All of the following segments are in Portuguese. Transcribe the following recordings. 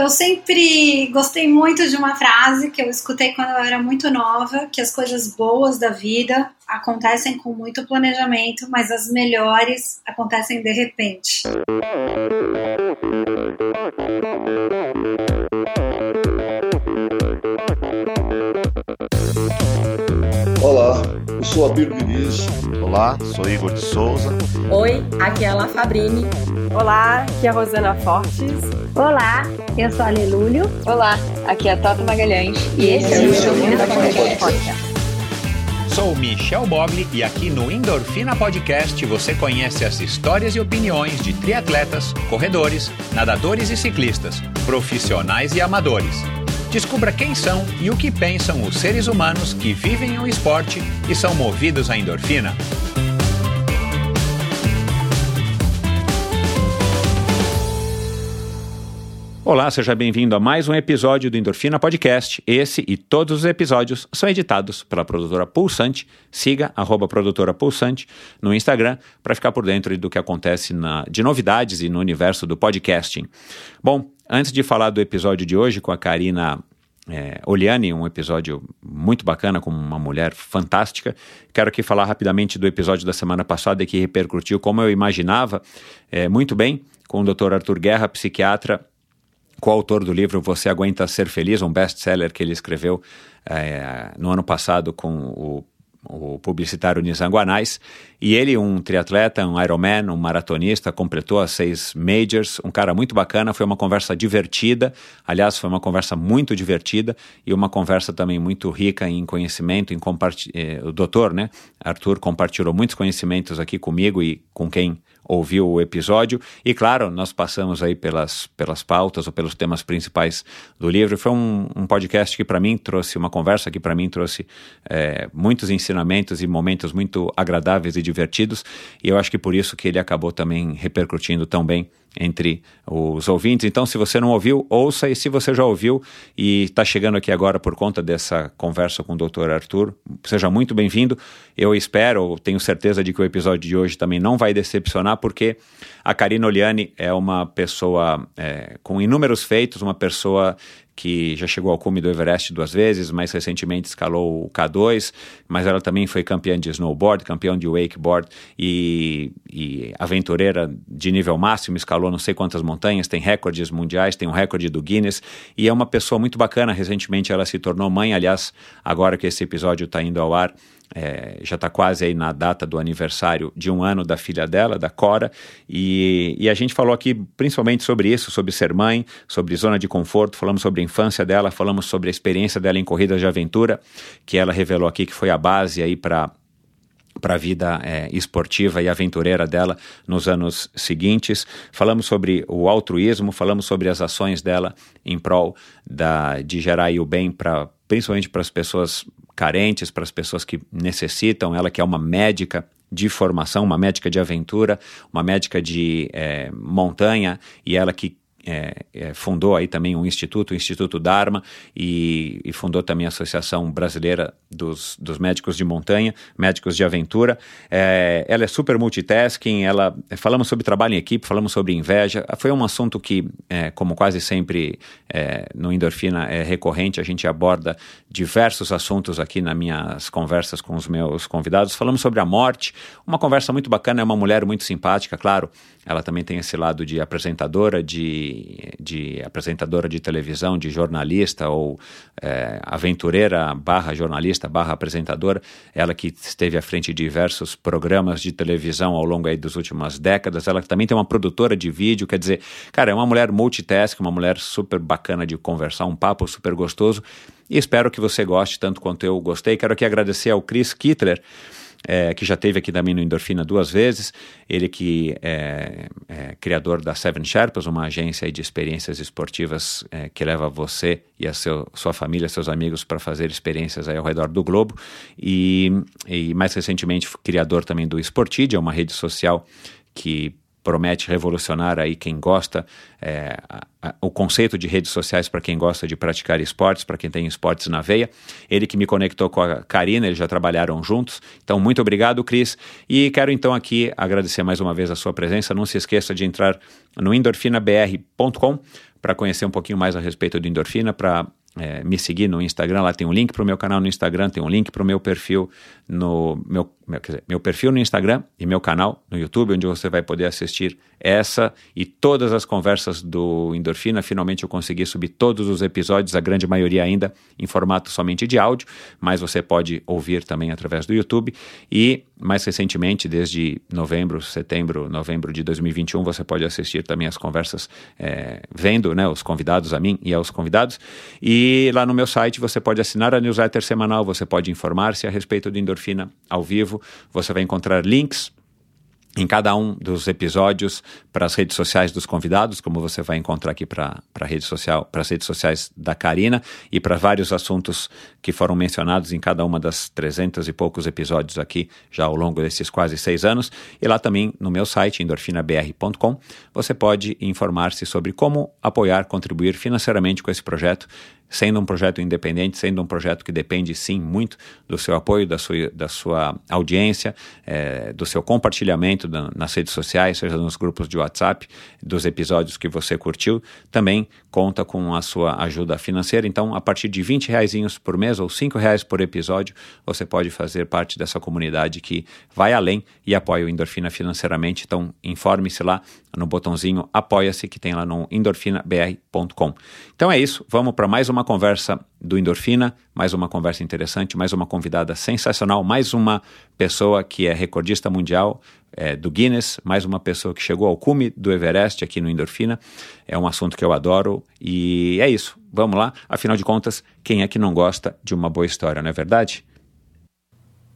Eu sempre gostei muito de uma frase que eu escutei quando eu era muito nova, que as coisas boas da vida acontecem com muito planejamento, mas as melhores acontecem de repente. Sou Abir Diniz. Olá, sou Igor de Souza. Oi, aqui é a La Fabrini. Olá, aqui é a Rosana Fortes. Olá, eu sou a Lelúlio. Olá, aqui é a Tota Magalhães. E esse é o Endorfina Podcast. Sou Michel Bogli e aqui no Endorfina Podcast você conhece as histórias e opiniões de triatletas, corredores, nadadores e ciclistas, profissionais e amadores. Descubra quem são e o que pensam os seres humanos que vivem o esporte e são movidos à endorfina. Olá, seja bem-vindo a mais um episódio do Endorfina Podcast. Esse e todos os episódios são editados pela produtora Pulsante. Siga arroba produtora Pulsante no Instagram para ficar por dentro do que acontece na, de novidades e no universo do podcasting. Bom, antes de falar do episódio de hoje com a Karina é, Oliane, um episódio muito bacana com uma mulher fantástica. Quero aqui falar rapidamente do episódio da semana passada que repercutiu como eu imaginava é, muito bem com o Dr. Arthur Guerra, psiquiatra coautor do livro Você Aguenta Ser Feliz, um best-seller que ele escreveu é, no ano passado com o, o publicitário Nizam Guanais. E ele, um triatleta, um Ironman, um maratonista, completou as seis majors, um cara muito bacana, foi uma conversa divertida, aliás, foi uma conversa muito divertida e uma conversa também muito rica em conhecimento, em compartilhar. Eh, o doutor, né, Arthur, compartilhou muitos conhecimentos aqui comigo e com quem ouviu o episódio. E claro, nós passamos aí pelas, pelas pautas ou pelos temas principais do livro. Foi um, um podcast que para mim trouxe, uma conversa que para mim trouxe é, muitos ensinamentos e momentos muito agradáveis e divertidos. E eu acho que por isso que ele acabou também repercutindo tão bem entre os ouvintes. Então, se você não ouviu, ouça, e se você já ouviu e está chegando aqui agora por conta dessa conversa com o Dr. Arthur, seja muito bem-vindo. Eu espero, tenho certeza de que o episódio de hoje também não vai decepcionar, porque a Karina Oliani é uma pessoa é, com inúmeros feitos, uma pessoa que já chegou ao cume do Everest duas vezes, mais recentemente escalou o K2, mas ela também foi campeã de snowboard, campeã de wakeboard e, e aventureira de nível máximo, escalou não sei quantas montanhas, tem recordes mundiais, tem um recorde do Guinness e é uma pessoa muito bacana. Recentemente ela se tornou mãe, aliás, agora que esse episódio está indo ao ar, é, já está quase aí na data do aniversário de um ano da filha dela, da Cora, e, e, a gente falou aqui principalmente sobre isso, sobre ser mãe, sobre zona de conforto, falamos sobre a infância dela, falamos sobre a experiência dela em corridas de aventura, que ela revelou aqui que foi a base aí para para a vida é, esportiva e aventureira dela nos anos seguintes. Falamos sobre o altruísmo, falamos sobre as ações dela em prol da, de gerar o bem para principalmente para as pessoas carentes, para as pessoas que necessitam. Ela que é uma médica de formação, uma médica de aventura, uma médica de é, montanha e ela que é, é, fundou aí também um instituto, o Instituto Dharma, e, e, fundou também a Associação Brasileira dos, dos Médicos de Montanha, Médicos de Aventura. É, ela é super multitasking, ela, falamos sobre trabalho em equipe, falamos sobre inveja. Foi um assunto que, é, como quase sempre é, no Endorfina é recorrente, a gente aborda diversos assuntos aqui nas minhas conversas com os meus convidados. Falamos sobre a morte, uma conversa muito bacana, é uma mulher muito simpática, claro, ela também tem esse lado de apresentadora, de, de apresentadora de televisão, de jornalista ou é, aventureira barra jornalista barra apresentadora. Ela que esteve à frente de diversos programas de televisão ao longo aí das últimas décadas. Ela também tem uma produtora de vídeo, quer dizer, cara, é uma mulher multitask, uma mulher super bacana de conversar, um papo super gostoso. E espero que você goste tanto quanto eu gostei. Quero aqui agradecer ao Chris Kittler é, que já teve aqui também no Endorfina duas vezes, ele que é, é criador da Seven Sherpas, uma agência de experiências esportivas é, que leva você e a seu, sua família, seus amigos para fazer experiências ao redor do globo, e, e mais recentemente criador também do Sportidia, uma rede social que promete revolucionar aí quem gosta, é, a, a, o conceito de redes sociais para quem gosta de praticar esportes, para quem tem esportes na veia. Ele que me conectou com a Karina, eles já trabalharam juntos. Então, muito obrigado, Cris. E quero então aqui agradecer mais uma vez a sua presença. Não se esqueça de entrar no endorfinabr.com para conhecer um pouquinho mais a respeito do endorfina, para é, me seguir no Instagram, lá tem um link para o meu canal no Instagram, tem um link para o meu perfil no meu, meu, dizer, meu perfil no Instagram e meu canal no YouTube, onde você vai poder assistir essa e todas as conversas do Endorfina. Finalmente eu consegui subir todos os episódios, a grande maioria ainda em formato somente de áudio, mas você pode ouvir também através do YouTube. E mais recentemente, desde novembro, setembro, novembro de 2021, você pode assistir também as conversas é, vendo né, os convidados a mim e aos convidados. E lá no meu site você pode assinar a newsletter semanal, você pode informar-se a respeito do Endorfina ao vivo, você vai encontrar links em cada um dos episódios para as redes sociais dos convidados, como você vai encontrar aqui para rede social, para as redes sociais da Karina e para vários assuntos que foram mencionados em cada uma das trezentos e poucos episódios aqui já ao longo desses quase seis anos. E lá também no meu site endorfinabr.com você pode informar-se sobre como apoiar, contribuir financeiramente com esse projeto sendo um projeto independente, sendo um projeto que depende sim muito do seu apoio, da sua, da sua audiência, é, do seu compartilhamento nas redes sociais, seja nos grupos de WhatsApp, dos episódios que você curtiu, também conta com a sua ajuda financeira. Então, a partir de 20 reais por mês ou 5 reais por episódio, você pode fazer parte dessa comunidade que vai além e apoia o Endorfina financeiramente. Então, informe-se lá no botãozinho Apoia-se que tem lá no endorfinabr.com. Então é isso, vamos para mais uma conversa do Endorfina, mais uma conversa interessante, mais uma convidada sensacional, mais uma pessoa que é recordista mundial é, do Guinness, mais uma pessoa que chegou ao cume do Everest aqui no Endorfina. É um assunto que eu adoro e é isso. Vamos lá, afinal de contas, quem é que não gosta de uma boa história, não é verdade?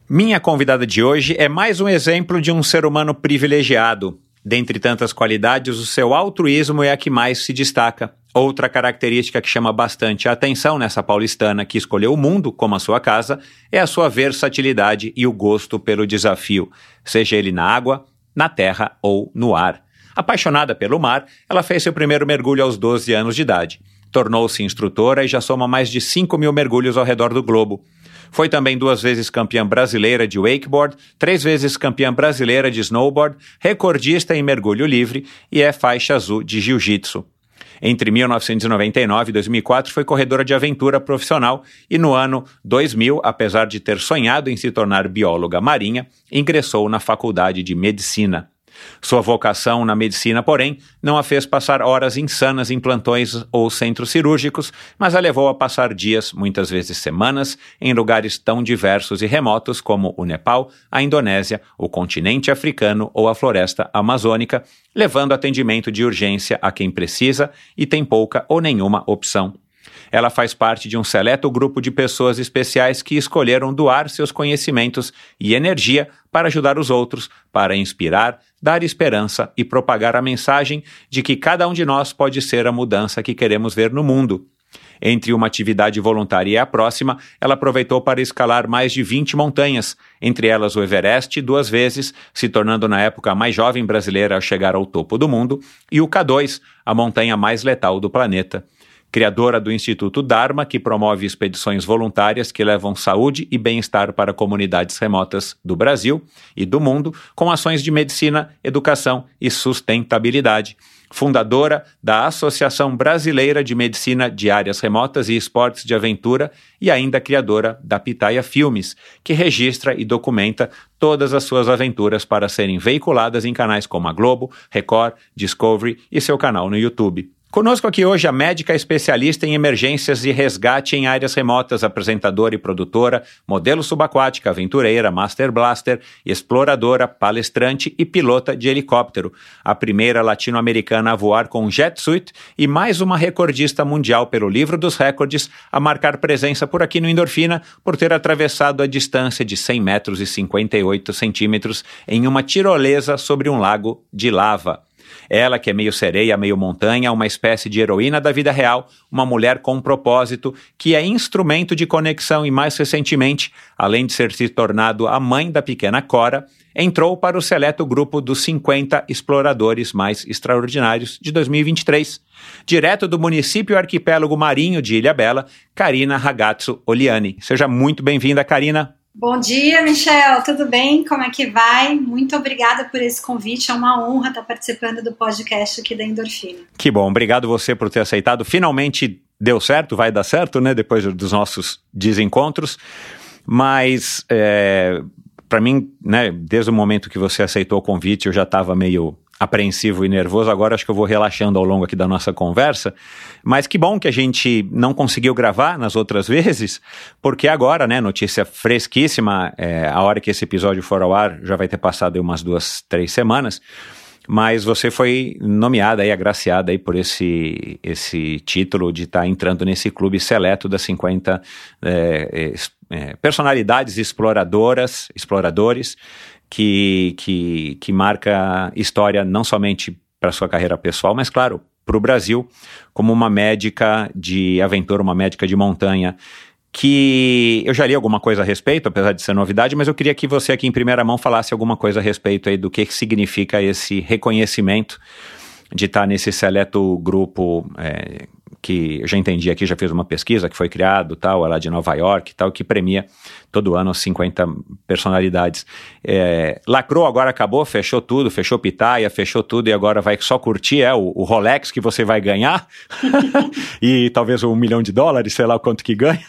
Minha convidada de hoje é mais um exemplo de um ser humano privilegiado. Dentre tantas qualidades, o seu altruísmo é a que mais se destaca. Outra característica que chama bastante a atenção nessa paulistana que escolheu o mundo como a sua casa é a sua versatilidade e o gosto pelo desafio, seja ele na água, na terra ou no ar. Apaixonada pelo mar, ela fez seu primeiro mergulho aos 12 anos de idade. Tornou-se instrutora e já soma mais de 5 mil mergulhos ao redor do globo. Foi também duas vezes campeã brasileira de wakeboard, três vezes campeã brasileira de snowboard, recordista em mergulho livre e é faixa azul de jiu-jitsu. Entre 1999 e 2004 foi corredora de aventura profissional e no ano 2000, apesar de ter sonhado em se tornar bióloga marinha, ingressou na faculdade de medicina. Sua vocação na medicina, porém, não a fez passar horas insanas em plantões ou centros cirúrgicos, mas a levou a passar dias, muitas vezes semanas, em lugares tão diversos e remotos como o Nepal, a Indonésia, o continente africano ou a floresta amazônica, levando atendimento de urgência a quem precisa e tem pouca ou nenhuma opção. Ela faz parte de um seleto grupo de pessoas especiais que escolheram doar seus conhecimentos e energia para ajudar os outros, para inspirar, dar esperança e propagar a mensagem de que cada um de nós pode ser a mudança que queremos ver no mundo. Entre uma atividade voluntária e a próxima, ela aproveitou para escalar mais de 20 montanhas, entre elas o Everest duas vezes, se tornando na época a mais jovem brasileira a chegar ao topo do mundo, e o K2, a montanha mais letal do planeta criadora do Instituto Dharma, que promove expedições voluntárias que levam saúde e bem-estar para comunidades remotas do Brasil e do mundo, com ações de medicina, educação e sustentabilidade. Fundadora da Associação Brasileira de Medicina de Áreas Remotas e Esportes de Aventura e ainda criadora da Pitaia Filmes, que registra e documenta todas as suas aventuras para serem veiculadas em canais como a Globo, Record, Discovery e seu canal no YouTube. Conosco aqui hoje a médica especialista em emergências e resgate em áreas remotas, apresentadora e produtora, modelo subaquática, aventureira, master blaster, exploradora, palestrante e pilota de helicóptero. A primeira latino-americana a voar com jet suit e mais uma recordista mundial pelo livro dos recordes a marcar presença por aqui no Endorfina por ter atravessado a distância de 100 metros e 58 centímetros em uma tirolesa sobre um lago de lava. Ela, que é meio sereia, meio montanha, uma espécie de heroína da vida real, uma mulher com um propósito, que é instrumento de conexão e, mais recentemente, além de ser se tornado a mãe da pequena Cora, entrou para o seleto grupo dos 50 exploradores mais extraordinários de 2023. Direto do município arquipélago marinho de Ilha Bela, Karina Ragazzo Oliani. Seja muito bem-vinda, Karina. Bom dia, Michel. Tudo bem? Como é que vai? Muito obrigada por esse convite. É uma honra estar participando do podcast aqui da Endorfina. Que bom. Obrigado você por ter aceitado. Finalmente deu certo, vai dar certo, né? Depois dos nossos desencontros. Mas é, para mim, né, desde o momento que você aceitou o convite, eu já estava meio apreensivo e nervoso. Agora acho que eu vou relaxando ao longo aqui da nossa conversa. Mas que bom que a gente não conseguiu gravar nas outras vezes, porque agora, né, notícia fresquíssima, é, a hora que esse episódio for ao ar já vai ter passado umas duas, três semanas. Mas você foi nomeada e agraciada aí por esse, esse título de estar tá entrando nesse clube seleto das 50 é, é, personalidades exploradoras, exploradores, que, que, que marca história não somente para sua carreira pessoal, mas claro, para o Brasil, como uma médica de aventura, uma médica de montanha que eu já li alguma coisa a respeito, apesar de ser novidade, mas eu queria que você aqui em primeira mão falasse alguma coisa a respeito aí do que, que significa esse reconhecimento de estar nesse seleto grupo é, que eu já entendi aqui, já fiz uma pesquisa que foi criado, tal, é lá de Nova York, tal, que premia todo ano 50 personalidades. É, lacrou, agora acabou, fechou tudo, fechou pitaia, fechou tudo e agora vai só curtir, é o, o Rolex que você vai ganhar e talvez um milhão de dólares, sei lá quanto que ganha.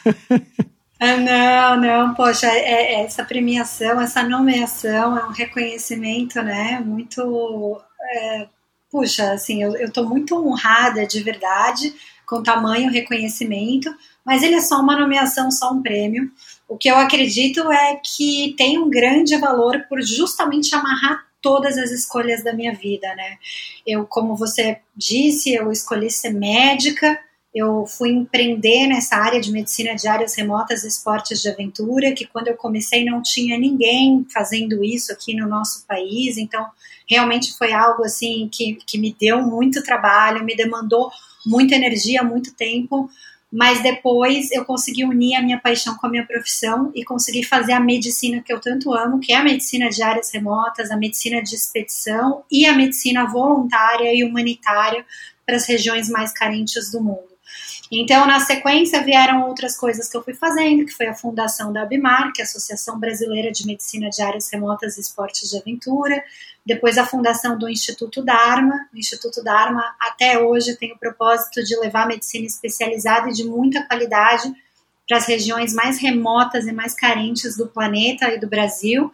Ah, não, não, poxa, é, é, essa premiação, essa nomeação é um reconhecimento, né, muito, é, puxa, assim, eu, tô muito honrada de verdade, com tamanho reconhecimento, mas ele é só uma nomeação, só um prêmio. O que eu acredito é que tem um grande valor por justamente amarrar todas as escolhas da minha vida, né? Eu, como você disse, eu escolhi ser médica, eu fui empreender nessa área de medicina de áreas remotas e esportes de aventura, que quando eu comecei não tinha ninguém fazendo isso aqui no nosso país, então realmente foi algo assim que, que me deu muito trabalho, me demandou muita energia, muito tempo, mas depois eu consegui unir a minha paixão com a minha profissão e consegui fazer a medicina que eu tanto amo, que é a medicina de áreas remotas, a medicina de expedição e a medicina voluntária e humanitária para as regiões mais carentes do mundo. Então, na sequência, vieram outras coisas que eu fui fazendo, que foi a fundação da ABMAR, que é a Associação Brasileira de Medicina de Áreas Remotas e Esportes de Aventura, depois a fundação do Instituto Dharma. O Instituto Dharma, até hoje, tem o propósito de levar medicina especializada e de muita qualidade para as regiões mais remotas e mais carentes do planeta e do Brasil.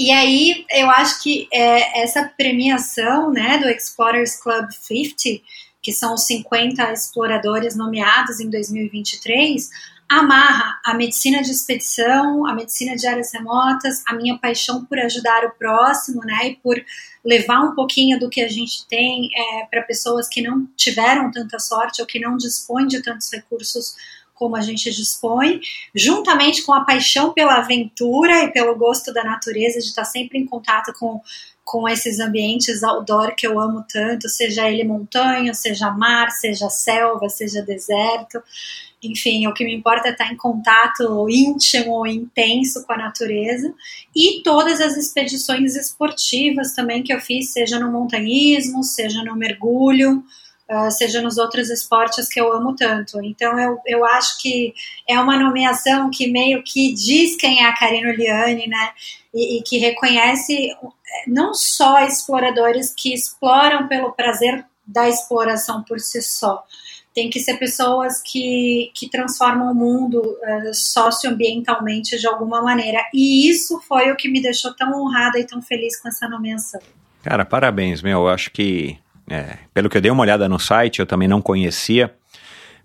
E aí, eu acho que é, essa premiação né, do Explorers Club 50 que são os 50 exploradores nomeados em 2023, amarra a medicina de expedição, a medicina de áreas remotas, a minha paixão por ajudar o próximo, né, e por levar um pouquinho do que a gente tem é, para pessoas que não tiveram tanta sorte ou que não dispõem de tantos recursos como a gente dispõe, juntamente com a paixão pela aventura e pelo gosto da natureza, de estar sempre em contato com com esses ambientes outdoor que eu amo tanto, seja ele montanha, seja mar, seja selva, seja deserto. Enfim, o que me importa é estar em contato íntimo e intenso com a natureza. E todas as expedições esportivas também que eu fiz, seja no montanhismo, seja no mergulho, uh, seja nos outros esportes que eu amo tanto. Então eu, eu acho que é uma nomeação que meio que diz quem é a Karina Liane, né? E, e que reconhece não só exploradores que exploram pelo prazer da exploração por si só. Tem que ser pessoas que, que transformam o mundo uh, socioambientalmente de alguma maneira. E isso foi o que me deixou tão honrada e tão feliz com essa nomeação. Cara, parabéns, meu. Eu acho que é, pelo que eu dei uma olhada no site, eu também não conhecia,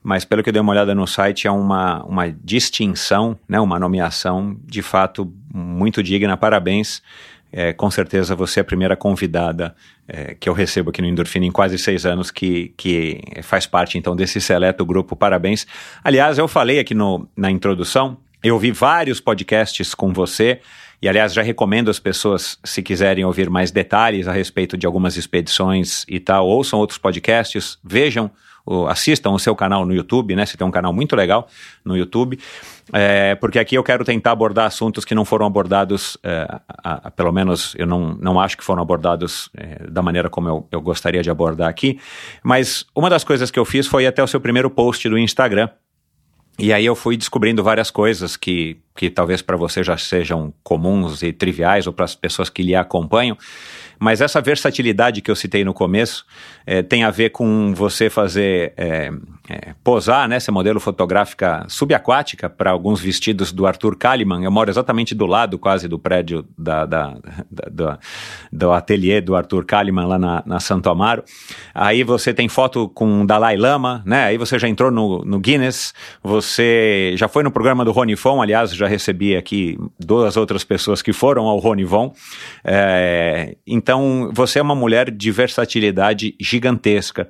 mas pelo que eu dei uma olhada no site, é uma, uma distinção, né, uma nomeação de fato muito digna. Parabéns. É, com certeza você é a primeira convidada é, que eu recebo aqui no Endorfina em quase seis anos que, que faz parte então desse seleto grupo. Parabéns. Aliás, eu falei aqui no, na introdução, eu ouvi vários podcasts com você. E, aliás, já recomendo as pessoas, se quiserem ouvir mais detalhes a respeito de algumas expedições e tal, ouçam outros podcasts, vejam assistam o seu canal no YouTube, né? Você tem um canal muito legal no YouTube. É, porque aqui eu quero tentar abordar assuntos que não foram abordados, é, a, a, pelo menos eu não, não acho que foram abordados é, da maneira como eu, eu gostaria de abordar aqui. Mas uma das coisas que eu fiz foi até o seu primeiro post do Instagram. E aí eu fui descobrindo várias coisas que, que talvez para você já sejam comuns e triviais ou para as pessoas que lhe acompanham. Mas essa versatilidade que eu citei no começo é, tem a ver com você fazer é, é, posar, né, modelo fotográfica subaquática para alguns vestidos do Arthur Kalimann. Eu moro exatamente do lado quase do prédio da, da, da do, do ateliê do Arthur Kalimann lá na, na, Santo Amaro. Aí você tem foto com Dalai Lama, né? Aí você já entrou no, no Guinness, você já foi no programa do Rony Fon, aliás, já recebi aqui duas outras pessoas que foram ao Rony Von. É, então, você é uma mulher de versatilidade gigantesca.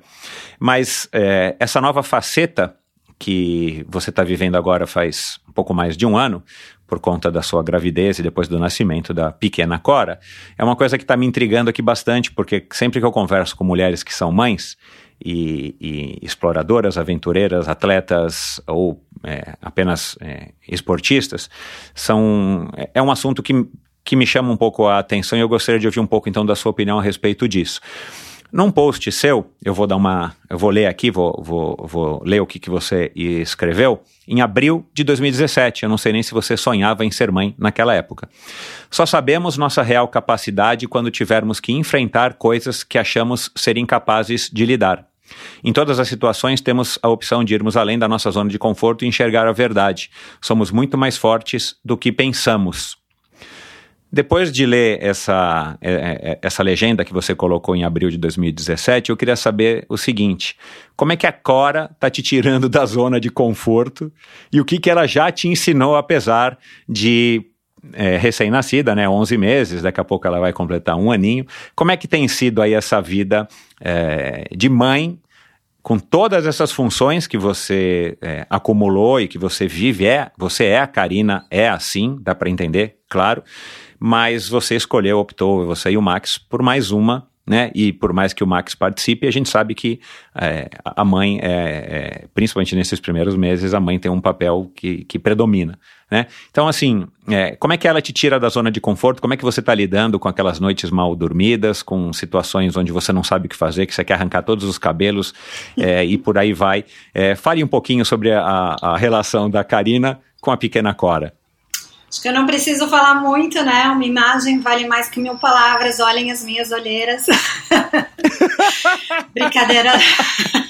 Mas é, essa nova faceta que você está vivendo agora faz um pouco mais de um ano, por conta da sua gravidez e depois do nascimento da pequena Cora, é uma coisa que está me intrigando aqui bastante, porque sempre que eu converso com mulheres que são mães e, e exploradoras, aventureiras, atletas ou é, apenas é, esportistas, são, é, é um assunto que, que me chama um pouco a atenção e eu gostaria de ouvir um pouco então da sua opinião a respeito disso. Num post seu, eu vou dar uma. Eu vou ler aqui, vou, vou, vou ler o que, que você escreveu. Em abril de 2017, eu não sei nem se você sonhava em ser mãe naquela época. Só sabemos nossa real capacidade quando tivermos que enfrentar coisas que achamos ser incapazes de lidar. Em todas as situações, temos a opção de irmos além da nossa zona de conforto e enxergar a verdade. Somos muito mais fortes do que pensamos. Depois de ler essa, é, é, é, essa legenda que você colocou em abril de 2017, eu queria saber o seguinte: como é que a Cora está te tirando da zona de conforto e o que, que ela já te ensinou, apesar de é, recém-nascida, né, 11 meses, daqui a pouco ela vai completar um aninho. Como é que tem sido aí essa vida é, de mãe com todas essas funções que você é, acumulou e que você vive? É, você é a Karina, é assim, dá para entender, claro mas você escolheu, optou, você e o Max, por mais uma, né? E por mais que o Max participe, a gente sabe que é, a mãe, é, é, principalmente nesses primeiros meses, a mãe tem um papel que, que predomina, né? Então, assim, é, como é que ela te tira da zona de conforto? Como é que você está lidando com aquelas noites mal dormidas, com situações onde você não sabe o que fazer, que você quer arrancar todos os cabelos é, e por aí vai? É, fale um pouquinho sobre a, a relação da Karina com a pequena Cora. Acho que eu não preciso falar muito, né? Uma imagem vale mais que mil palavras. Olhem as minhas olheiras. Brincadeira.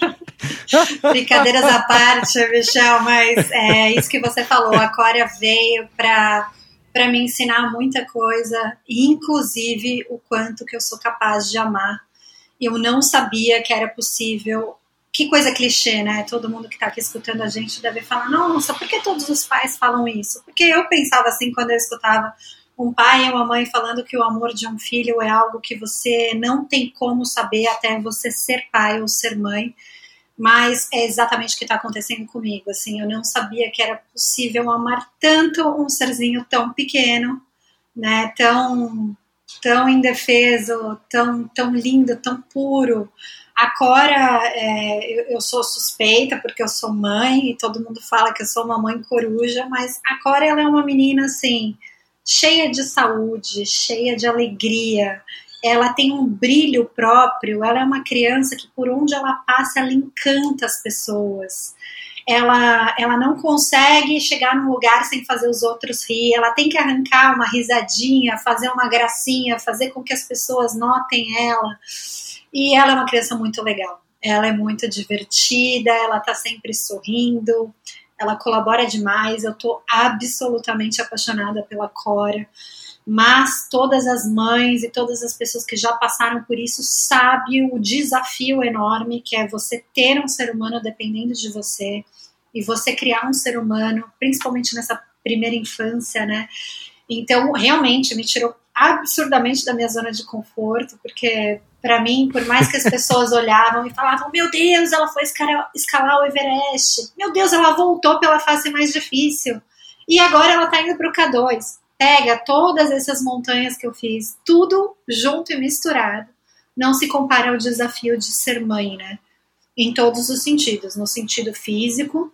Brincadeiras à parte, Michel, mas é isso que você falou. A Cória veio para para me ensinar muita coisa, inclusive o quanto que eu sou capaz de amar. Eu não sabia que era possível que coisa clichê, né? Todo mundo que está aqui escutando a gente deve falar: nossa, por que todos os pais falam isso? Porque eu pensava assim quando eu escutava um pai e uma mãe falando que o amor de um filho é algo que você não tem como saber até você ser pai ou ser mãe. Mas é exatamente o que está acontecendo comigo. Assim, eu não sabia que era possível amar tanto um serzinho tão pequeno, né? Tão, tão indefeso, tão, tão lindo, tão puro. A Cora, é, eu, eu, sou suspeita porque eu sou mãe e todo mundo fala que eu sou uma mãe coruja, mas a Cora ela é uma menina assim, cheia de saúde, cheia de alegria. Ela tem um brilho próprio, ela é uma criança que por onde ela passa, ela encanta as pessoas. Ela, ela não consegue chegar num lugar sem fazer os outros rir, ela tem que arrancar uma risadinha, fazer uma gracinha, fazer com que as pessoas notem ela. E ela é uma criança muito legal. Ela é muito divertida, ela tá sempre sorrindo, ela colabora demais. Eu tô absolutamente apaixonada pela Cora. Mas todas as mães e todas as pessoas que já passaram por isso sabem o desafio enorme que é você ter um ser humano dependendo de você e você criar um ser humano, principalmente nessa primeira infância, né? Então, realmente me tirou absurdamente da minha zona de conforto, porque para mim, por mais que as pessoas olhavam e falavam, meu Deus, ela foi escalar, escalar o Everest, meu Deus, ela voltou pela fase mais difícil, e agora ela tá indo pro K2. Pega todas essas montanhas que eu fiz, tudo junto e misturado, não se compara ao desafio de ser mãe, né? em todos os sentidos, no sentido físico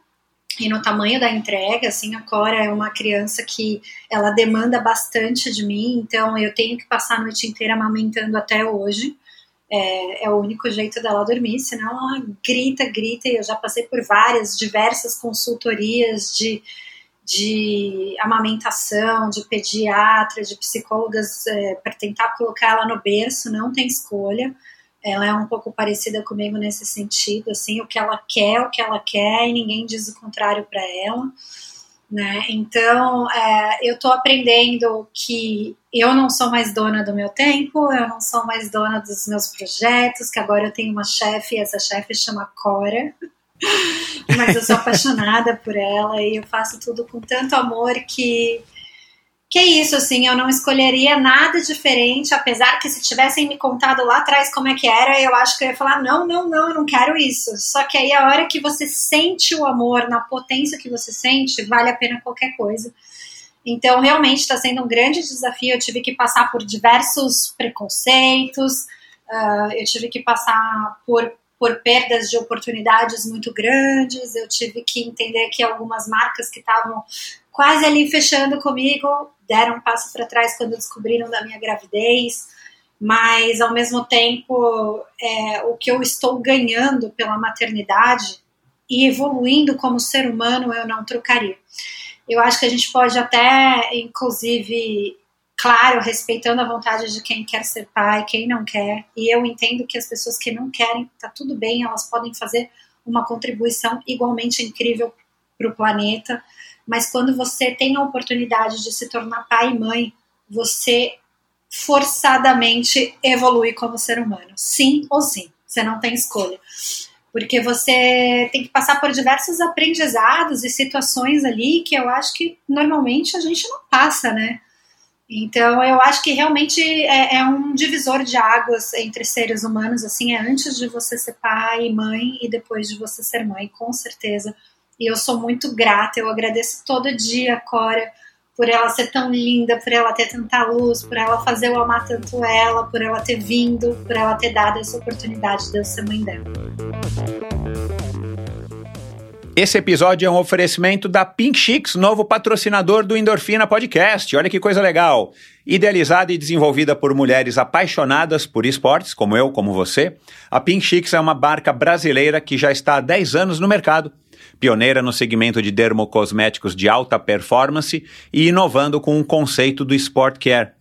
e no tamanho da entrega, assim, a Cora é uma criança que ela demanda bastante de mim, então eu tenho que passar a noite inteira amamentando até hoje, é, é, o único jeito dela dormir, senão ela grita, grita, e eu já passei por várias, diversas consultorias de, de amamentação, de pediatra, de psicólogas é, para tentar colocar ela no berço, não tem escolha. Ela é um pouco parecida comigo nesse sentido, assim, o que ela quer, o que ela quer, e ninguém diz o contrário para ela. Né? Então, é, eu estou aprendendo que eu não sou mais dona do meu tempo, eu não sou mais dona dos meus projetos, que agora eu tenho uma chefe, essa chefe chama Cora, mas eu sou apaixonada por ela e eu faço tudo com tanto amor que que é isso, assim, eu não escolheria nada diferente, apesar que se tivessem me contado lá atrás como é que era, eu acho que eu ia falar, não, não, não, eu não quero isso. Só que aí a hora que você sente o amor, na potência que você sente, vale a pena qualquer coisa. Então, realmente está sendo um grande desafio. Eu tive que passar por diversos preconceitos, uh, eu tive que passar por, por perdas de oportunidades muito grandes, eu tive que entender que algumas marcas que estavam quase ali fechando comigo deram um passo para trás quando descobriram da minha gravidez, mas ao mesmo tempo é, o que eu estou ganhando pela maternidade e evoluindo como ser humano eu não trocaria. Eu acho que a gente pode até, inclusive, claro, respeitando a vontade de quem quer ser pai, quem não quer, e eu entendo que as pessoas que não querem, tá tudo bem, elas podem fazer uma contribuição igualmente incrível para o planeta mas quando você tem a oportunidade de se tornar pai e mãe, você forçadamente evolui como ser humano. Sim ou sim, você não tem escolha. Porque você tem que passar por diversos aprendizados e situações ali que eu acho que normalmente a gente não passa, né? Então eu acho que realmente é, é, um divisor de águas entre seres humanos, assim, é antes de você ser pai e mãe e depois de você ser mãe, com certeza e eu sou muito grata, eu agradeço todo dia a Cora por ela ser tão linda, por ela ter tanta luz, por ela fazer eu amar tanto ela, por ela ter vindo, por ela ter dado essa oportunidade de eu ser mãe dela. Esse episódio é um oferecimento da Pink Chicks, novo patrocinador do Endorfina Podcast. Olha que coisa legal! Idealizada e desenvolvida por mulheres apaixonadas por esportes, como eu, como você, a Pink Chicks é uma marca brasileira que já está há 10 anos no mercado pioneira no segmento de dermocosméticos de alta performance e inovando com o conceito do Sport Care.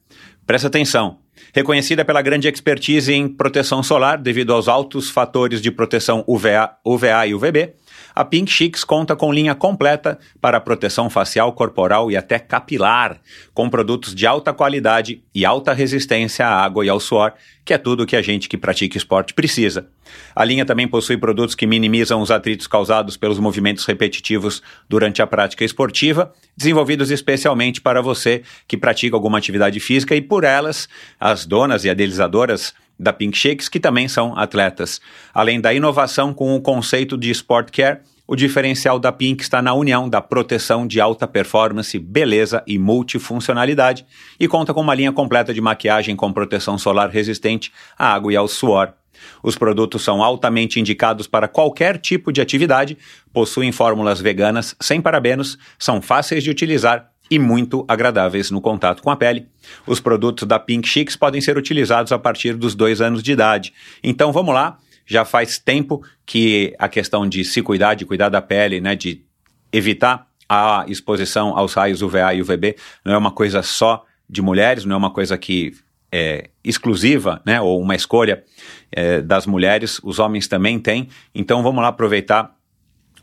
Presta atenção. Reconhecida pela grande expertise em proteção solar devido aos altos fatores de proteção UVA, UVA e UVB, a Pink Chicks conta com linha completa para proteção facial, corporal e até capilar, com produtos de alta qualidade e alta resistência à água e ao suor, que é tudo que a gente que pratica esporte precisa. A linha também possui produtos que minimizam os atritos causados pelos movimentos repetitivos durante a prática esportiva, desenvolvidos especialmente para você que pratica alguma atividade física e por elas, as donas e adelizadoras da Pink Shakes, que também são atletas. Além da inovação com o conceito de Sport Care, o diferencial da Pink está na união da proteção de alta performance, beleza e multifuncionalidade e conta com uma linha completa de maquiagem com proteção solar resistente à água e ao suor. Os produtos são altamente indicados para qualquer tipo de atividade, possuem fórmulas veganas sem parabenos, são fáceis de utilizar e muito agradáveis no contato com a pele. Os produtos da Pink Chicks podem ser utilizados a partir dos dois anos de idade. Então vamos lá, já faz tempo que a questão de se cuidar, de cuidar da pele, né, de evitar a exposição aos raios UVA e UVB, não é uma coisa só de mulheres, não é uma coisa que é exclusiva, né, ou uma escolha é, das mulheres, os homens também têm. Então vamos lá aproveitar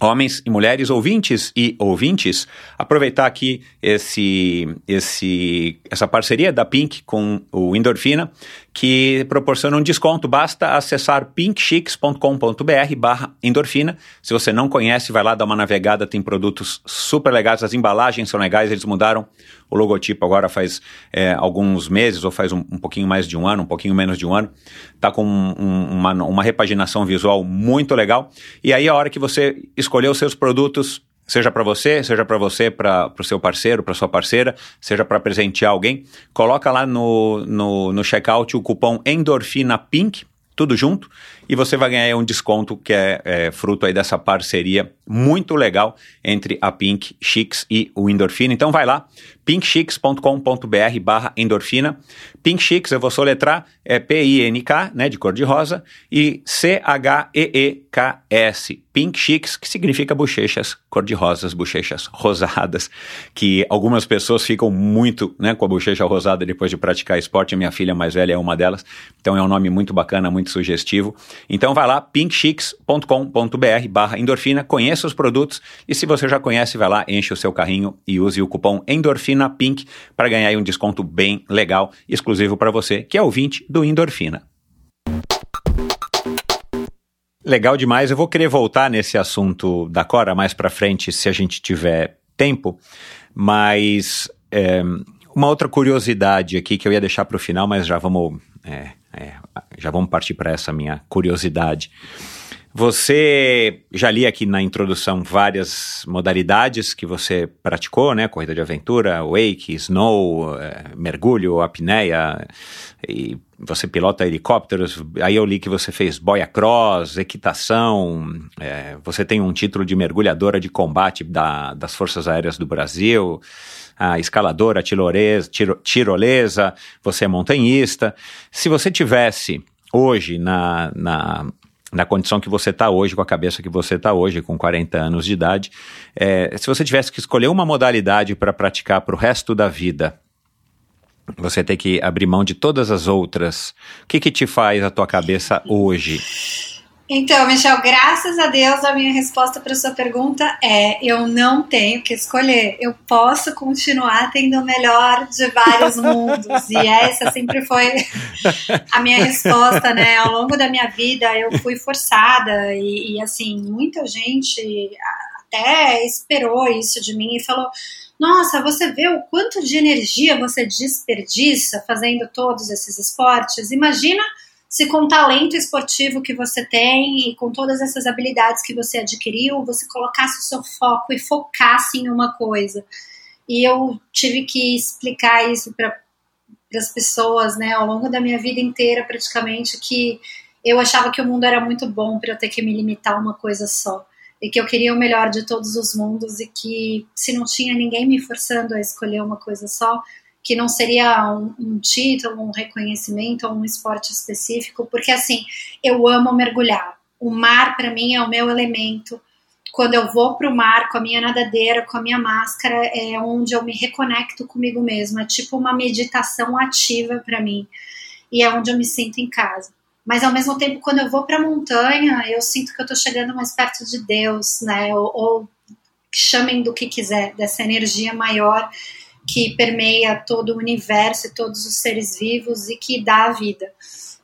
homens e mulheres, ouvintes e ouvintes, aproveitar aqui esse, esse, essa parceria da Pink com o Endorfina, que proporciona um desconto. Basta acessar pinkchicks.com.br barra endorfina. Se você não conhece, vai lá dar uma navegada, tem produtos super legais, as embalagens são legais, eles mudaram o logotipo agora faz é, alguns meses, ou faz um, um, pouquinho mais de um ano, um pouquinho menos de um ano. Tá com um, uma, uma repaginação visual muito legal. E aí a hora que você escolher os seus produtos, seja para você, seja para você, para o seu parceiro, para sua parceira, seja para presentear alguém, coloca lá no, no, no checkout o cupom Endorfina Pink, tudo junto, e você vai ganhar um desconto que é, é fruto aí dessa parceria muito legal entre a Pink Chicks e o Endorfina. Então vai lá, pinkchicks.com.br barra endorfina. Pink Chicks, eu vou soletrar, é P-I-N-K, né, de cor de rosa, e C-H-E-E-K-S. Pink Chicks, que significa bochechas cor-de-rosas, bochechas rosadas, que algumas pessoas ficam muito né, com a bochecha rosada depois de praticar esporte. A minha filha mais velha é uma delas, então é um nome muito bacana, muito sugestivo. Então vai lá, pinkchicks.com.br barra endorfina, conheça os produtos e se você já conhece, vai lá, enche o seu carrinho e use o cupom Endorfina Pink para ganhar um desconto bem legal, exclusivo para você, que é ouvinte do Endorfina. Legal demais. Eu vou querer voltar nesse assunto da Cora mais para frente, se a gente tiver tempo. Mas é, uma outra curiosidade aqui que eu ia deixar para o final, mas já vamos é, é, já vamos partir para essa minha curiosidade. Você já li aqui na introdução várias modalidades que você praticou, né? Corrida de aventura, wake, snow, é, mergulho, apneia, e você pilota helicópteros. Aí eu li que você fez boia cross, equitação. É, você tem um título de mergulhadora de combate da, das Forças Aéreas do Brasil a escaladora, tirolesa, tiro, tirolesa, você é montanhista. Se você tivesse hoje na, na, na condição que você está hoje, com a cabeça que você está hoje, com 40 anos de idade, é, se você tivesse que escolher uma modalidade para praticar para o resto da vida, você tem que abrir mão de todas as outras. O que, que te faz a tua cabeça hoje? Então, Michel, graças a Deus a minha resposta para sua pergunta é: eu não tenho que escolher. Eu posso continuar tendo o melhor de vários mundos. E essa sempre foi a minha resposta, né? Ao longo da minha vida eu fui forçada e, e assim, muita gente até esperou isso de mim e falou: nossa, você vê o quanto de energia você desperdiça fazendo todos esses esportes? Imagina se com o talento esportivo que você tem e com todas essas habilidades que você adquiriu, você colocasse o seu foco e focasse em uma coisa. E eu tive que explicar isso para as pessoas, né, ao longo da minha vida inteira, praticamente, que eu achava que o mundo era muito bom para eu ter que me limitar a uma coisa só. E que eu queria o melhor de todos os mundos e que se não tinha ninguém me forçando a escolher uma coisa só, que não seria um, um título, um reconhecimento ou um esporte específico, porque assim, eu amo mergulhar. O mar para mim é o meu elemento. Quando eu vou para o mar com a minha nadadeira, com a minha máscara, é onde eu me reconecto comigo mesma. É tipo uma meditação ativa para mim. E é onde eu me sinto em casa. Mas ao mesmo tempo, quando eu vou para a montanha, eu sinto que eu estou chegando mais perto de Deus, né? Ou, ou chamem do que quiser, dessa energia maior que permeia todo o universo e todos os seres vivos e que dá a vida.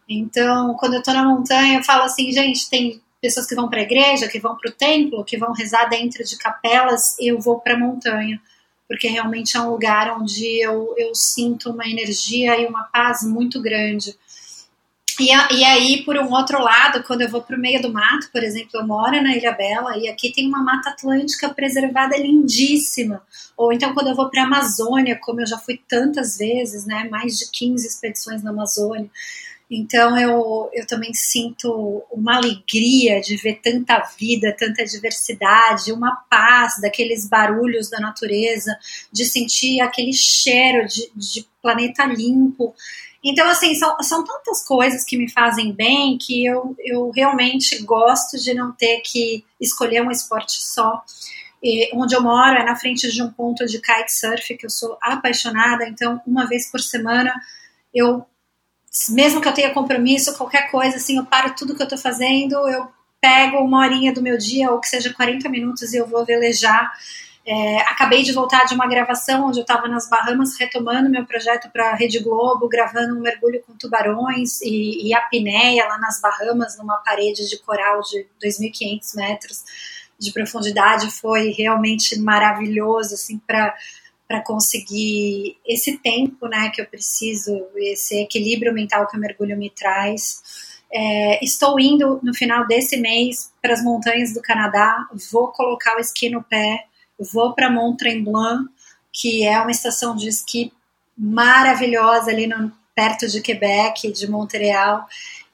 Então, quando eu estou na montanha, eu falo assim, gente, tem pessoas que vão para a igreja, que vão para o templo, que vão rezar dentro de capelas, eu vou para a montanha, porque realmente é um lugar onde eu, eu sinto uma energia e uma paz muito grande. E, e aí, por um outro lado, quando eu vou para o meio do mato, por exemplo, eu moro na Ilha Bela e aqui tem uma mata atlântica preservada lindíssima. Ou então, quando eu vou para a Amazônia, como eu já fui tantas vezes, né, mais de 15 expedições na Amazônia. Então, eu, eu também sinto uma alegria de ver tanta vida, tanta diversidade, uma paz daqueles barulhos da natureza, de sentir aquele cheiro de, de planeta limpo. Então, assim, são, são tantas coisas que me fazem bem que eu, eu realmente gosto de não ter que escolher um esporte só. E onde eu moro é na frente de um ponto de kitesurf, que eu sou apaixonada, então uma vez por semana eu, mesmo que eu tenha compromisso, qualquer coisa, assim, eu paro tudo que eu tô fazendo, eu pego uma horinha do meu dia, ou que seja 40 minutos, e eu vou velejar é, acabei de voltar de uma gravação onde eu estava nas Bahamas retomando meu projeto para a Rede Globo, gravando um mergulho com tubarões e, e apneia lá nas Bahamas, numa parede de coral de 2.500 metros de profundidade. Foi realmente maravilhoso, assim, para para conseguir esse tempo, né, que eu preciso, esse equilíbrio mental que o mergulho me traz. É, estou indo no final desse mês para as montanhas do Canadá, vou colocar o esqui no pé, vou para Mont Tremblant, que é uma estação de esqui maravilhosa ali no, perto de Quebec, de Montreal.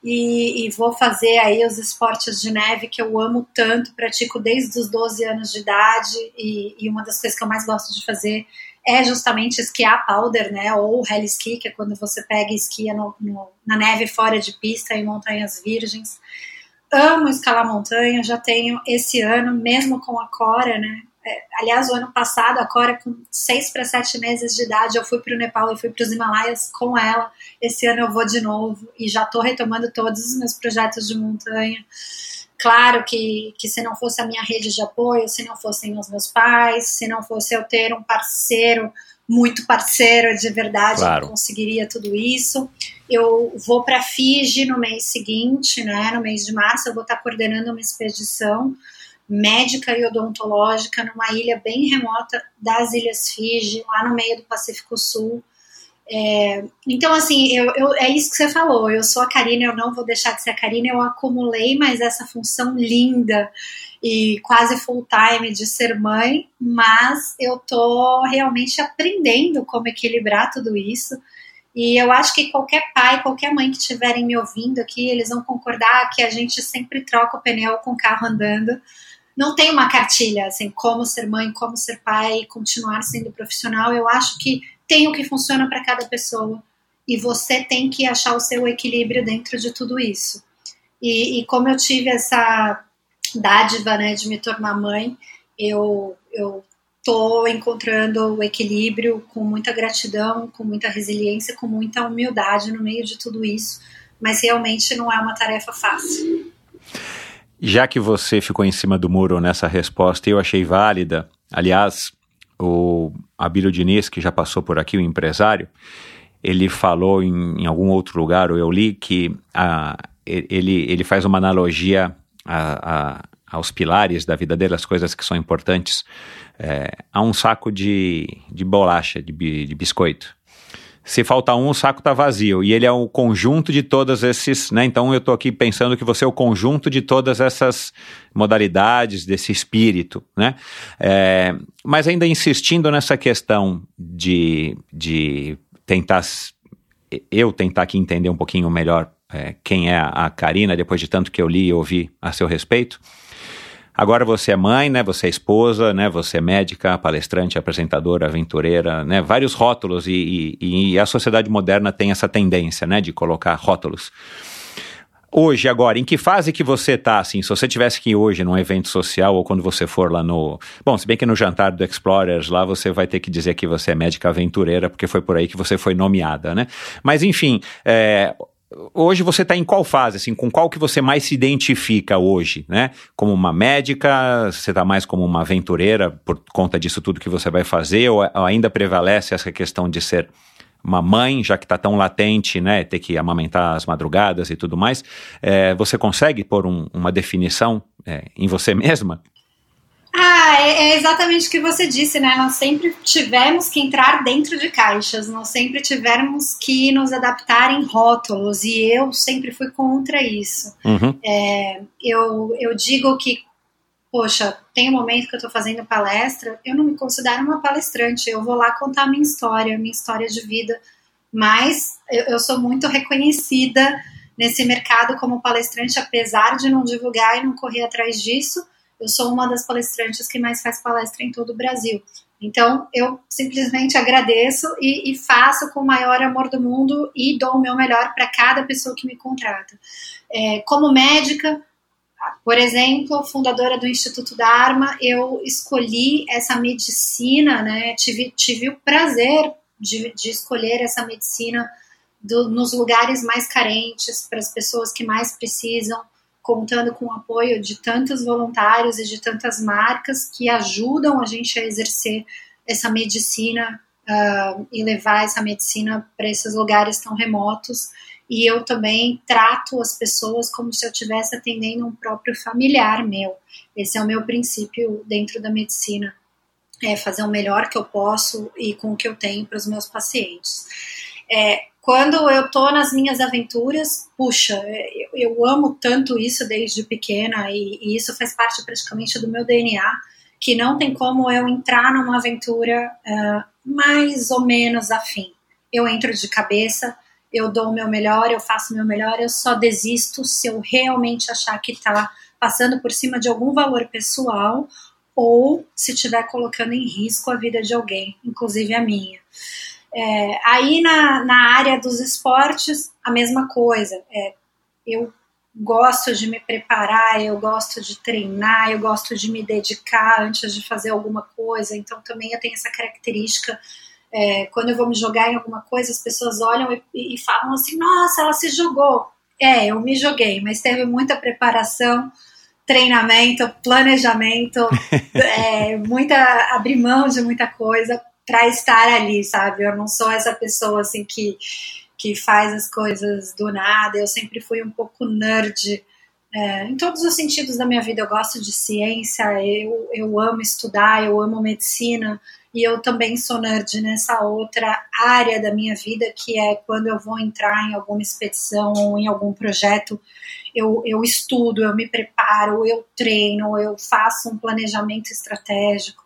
e, e, vou fazer aí os esportes de neve que eu amo tanto, pratico desde os 12 anos de idade e, e uma das coisas que eu mais gosto de fazer é justamente esquiar powder, né, ou heli ski, que é quando você pega e esquia no, no, na neve fora de pista em montanhas virgens. Amo escalar montanha, já tenho esse ano, mesmo com a Cora, né, aliás, o ano passado, a Cora, com seis para sete meses de idade, eu fui para o Nepal e fui para os Himalaias com ela. Esse ano eu vou de novo e já estou retomando todos os meus projetos de montanha. Claro que, que se não fosse a minha rede de apoio, se não fossem os meus pais, se não fosse eu ter um parceiro, muito parceiro de verdade, claro. eu conseguiria tudo isso. Eu vou para Fiji no mês seguinte, né, no mês de março, eu vou estar coordenando uma expedição médica e odontológica numa ilha bem remota das Ilhas Fiji, lá no meio do Pacífico Sul. É, então, assim, eu, eu, é isso que você falou. Eu sou a Karina, eu não vou deixar de ser a Karina. Eu acumulei mais essa função linda e quase full time de ser mãe, mas eu tô realmente aprendendo como equilibrar tudo isso. E eu acho que qualquer pai, qualquer mãe que estiverem me ouvindo aqui, eles vão concordar que a gente sempre troca o pneu com o carro andando não tem uma cartilha, assim, como ser mãe, como ser pai, continuar sendo profissional. Eu acho que tem o que funciona para cada pessoa e você tem que achar o seu equilíbrio dentro de tudo isso. E, e como eu tive essa dádiva, né, de me tornar mãe, eu, eu tô encontrando o equilíbrio com muita gratidão, com muita resiliência, com muita humildade no meio de tudo isso, mas realmente não é uma tarefa fácil. Já que você ficou em cima do muro nessa resposta, eu achei válida. Aliás, o Abílio Diniz, que já passou por aqui, o empresário, ele falou em, em algum outro lugar, ou eu li, que a, ele, ele faz uma analogia a, a, aos pilares da vida dele, as coisas que são importantes, é, a um saco de, de bolacha, de, de biscoito se falta um, o saco está vazio. E ele é o conjunto de todos esses, né? Então eu estou aqui pensando que você é o conjunto de todas essas modalidades, desse espírito, né? É, mas ainda insistindo nessa questão de, de tentar, eu tentar aqui entender um pouquinho melhor é, quem é a Karina, depois de tanto que eu li e ouvi a seu respeito. Agora você é mãe, né? Você é esposa, né? Você é médica, palestrante, apresentadora, aventureira, né? Vários rótulos e, e, e a sociedade moderna tem essa tendência, né? De colocar rótulos. Hoje, agora, em que fase que você está, assim, se você tivesse que ir hoje num evento social ou quando você for lá no... Bom, se bem que no jantar do Explorers lá você vai ter que dizer que você é médica aventureira, porque foi por aí que você foi nomeada, né? Mas, enfim, é, hoje você está em qual fase, assim, com qual que você mais se identifica hoje, né? Como uma médica, você está mais como uma aventureira por conta disso tudo que você vai fazer, ou ainda prevalece essa questão de ser uma mãe, já que está tão latente, né, ter que amamentar as madrugadas e tudo mais, é, você consegue pôr um, uma definição é, em você mesma? Ah, é, é, exatamente o que você disse, né? Nós sempre tivemos que entrar dentro de caixas, nós sempre tivemos que nos adaptar em rótulos, e eu sempre fui contra isso. Uhum. É, eu, eu digo que, poxa, tem um momento que eu estou fazendo palestra, eu não me considero uma palestrante, eu vou lá contar minha história, minha história de vida, mas eu, eu sou muito reconhecida nesse mercado como palestrante, apesar de não divulgar e não correr atrás disso eu sou uma das palestrantes que mais faz palestra em todo o Brasil. Então, eu simplesmente agradeço e, e faço com o maior amor do mundo e dou o meu melhor para cada pessoa que me contrata. É, como médica, por exemplo, fundadora do Instituto Dharma, eu escolhi essa medicina, né? Tive, tive o prazer de, de escolher essa medicina do, nos lugares mais carentes, para as pessoas que mais precisam contando com o apoio de tantos voluntários e de tantas marcas que ajudam a gente a exercer essa medicina uh, e levar essa medicina para esses lugares tão remotos. E eu também trato as pessoas como se eu estivesse atendendo um próprio familiar meu. Esse é o meu princípio dentro da medicina, é fazer o melhor que eu posso e com o que eu tenho para os meus pacientes. É, quando eu tô nas minhas aventuras, puxa, eu, eu amo tanto isso desde pequena e, e, isso faz parte praticamente do meu DNA, que não tem como eu entrar numa aventura uh, mais ou menos afim. Eu entro de cabeça, eu dou o meu melhor, eu faço o meu melhor, eu só desisto se eu realmente achar que está passando por cima de algum valor pessoal ou se estiver colocando em risco a vida de alguém, inclusive a minha. É, aí na, na área dos esportes, a mesma coisa. É, eu gosto de me preparar, eu gosto de treinar, eu gosto de me dedicar antes de fazer alguma coisa. Então também eu tenho essa característica. É, quando eu vou me jogar em alguma coisa, as pessoas olham e, e falam assim: Nossa, ela se jogou. É, eu me joguei, mas teve muita preparação, treinamento, planejamento, é, muita abrir mão de muita coisa para estar ali, sabe? Eu não sou essa pessoa assim que que faz as coisas do nada. Eu sempre fui um pouco nerd é, em todos os sentidos da minha vida. Eu gosto de ciência, eu, eu amo estudar, eu amo medicina. E eu também sou nerd nessa outra área da minha vida, que é quando eu vou entrar em alguma expedição ou em algum projeto, eu, eu estudo, eu me preparo, eu treino, eu faço um planejamento estratégico.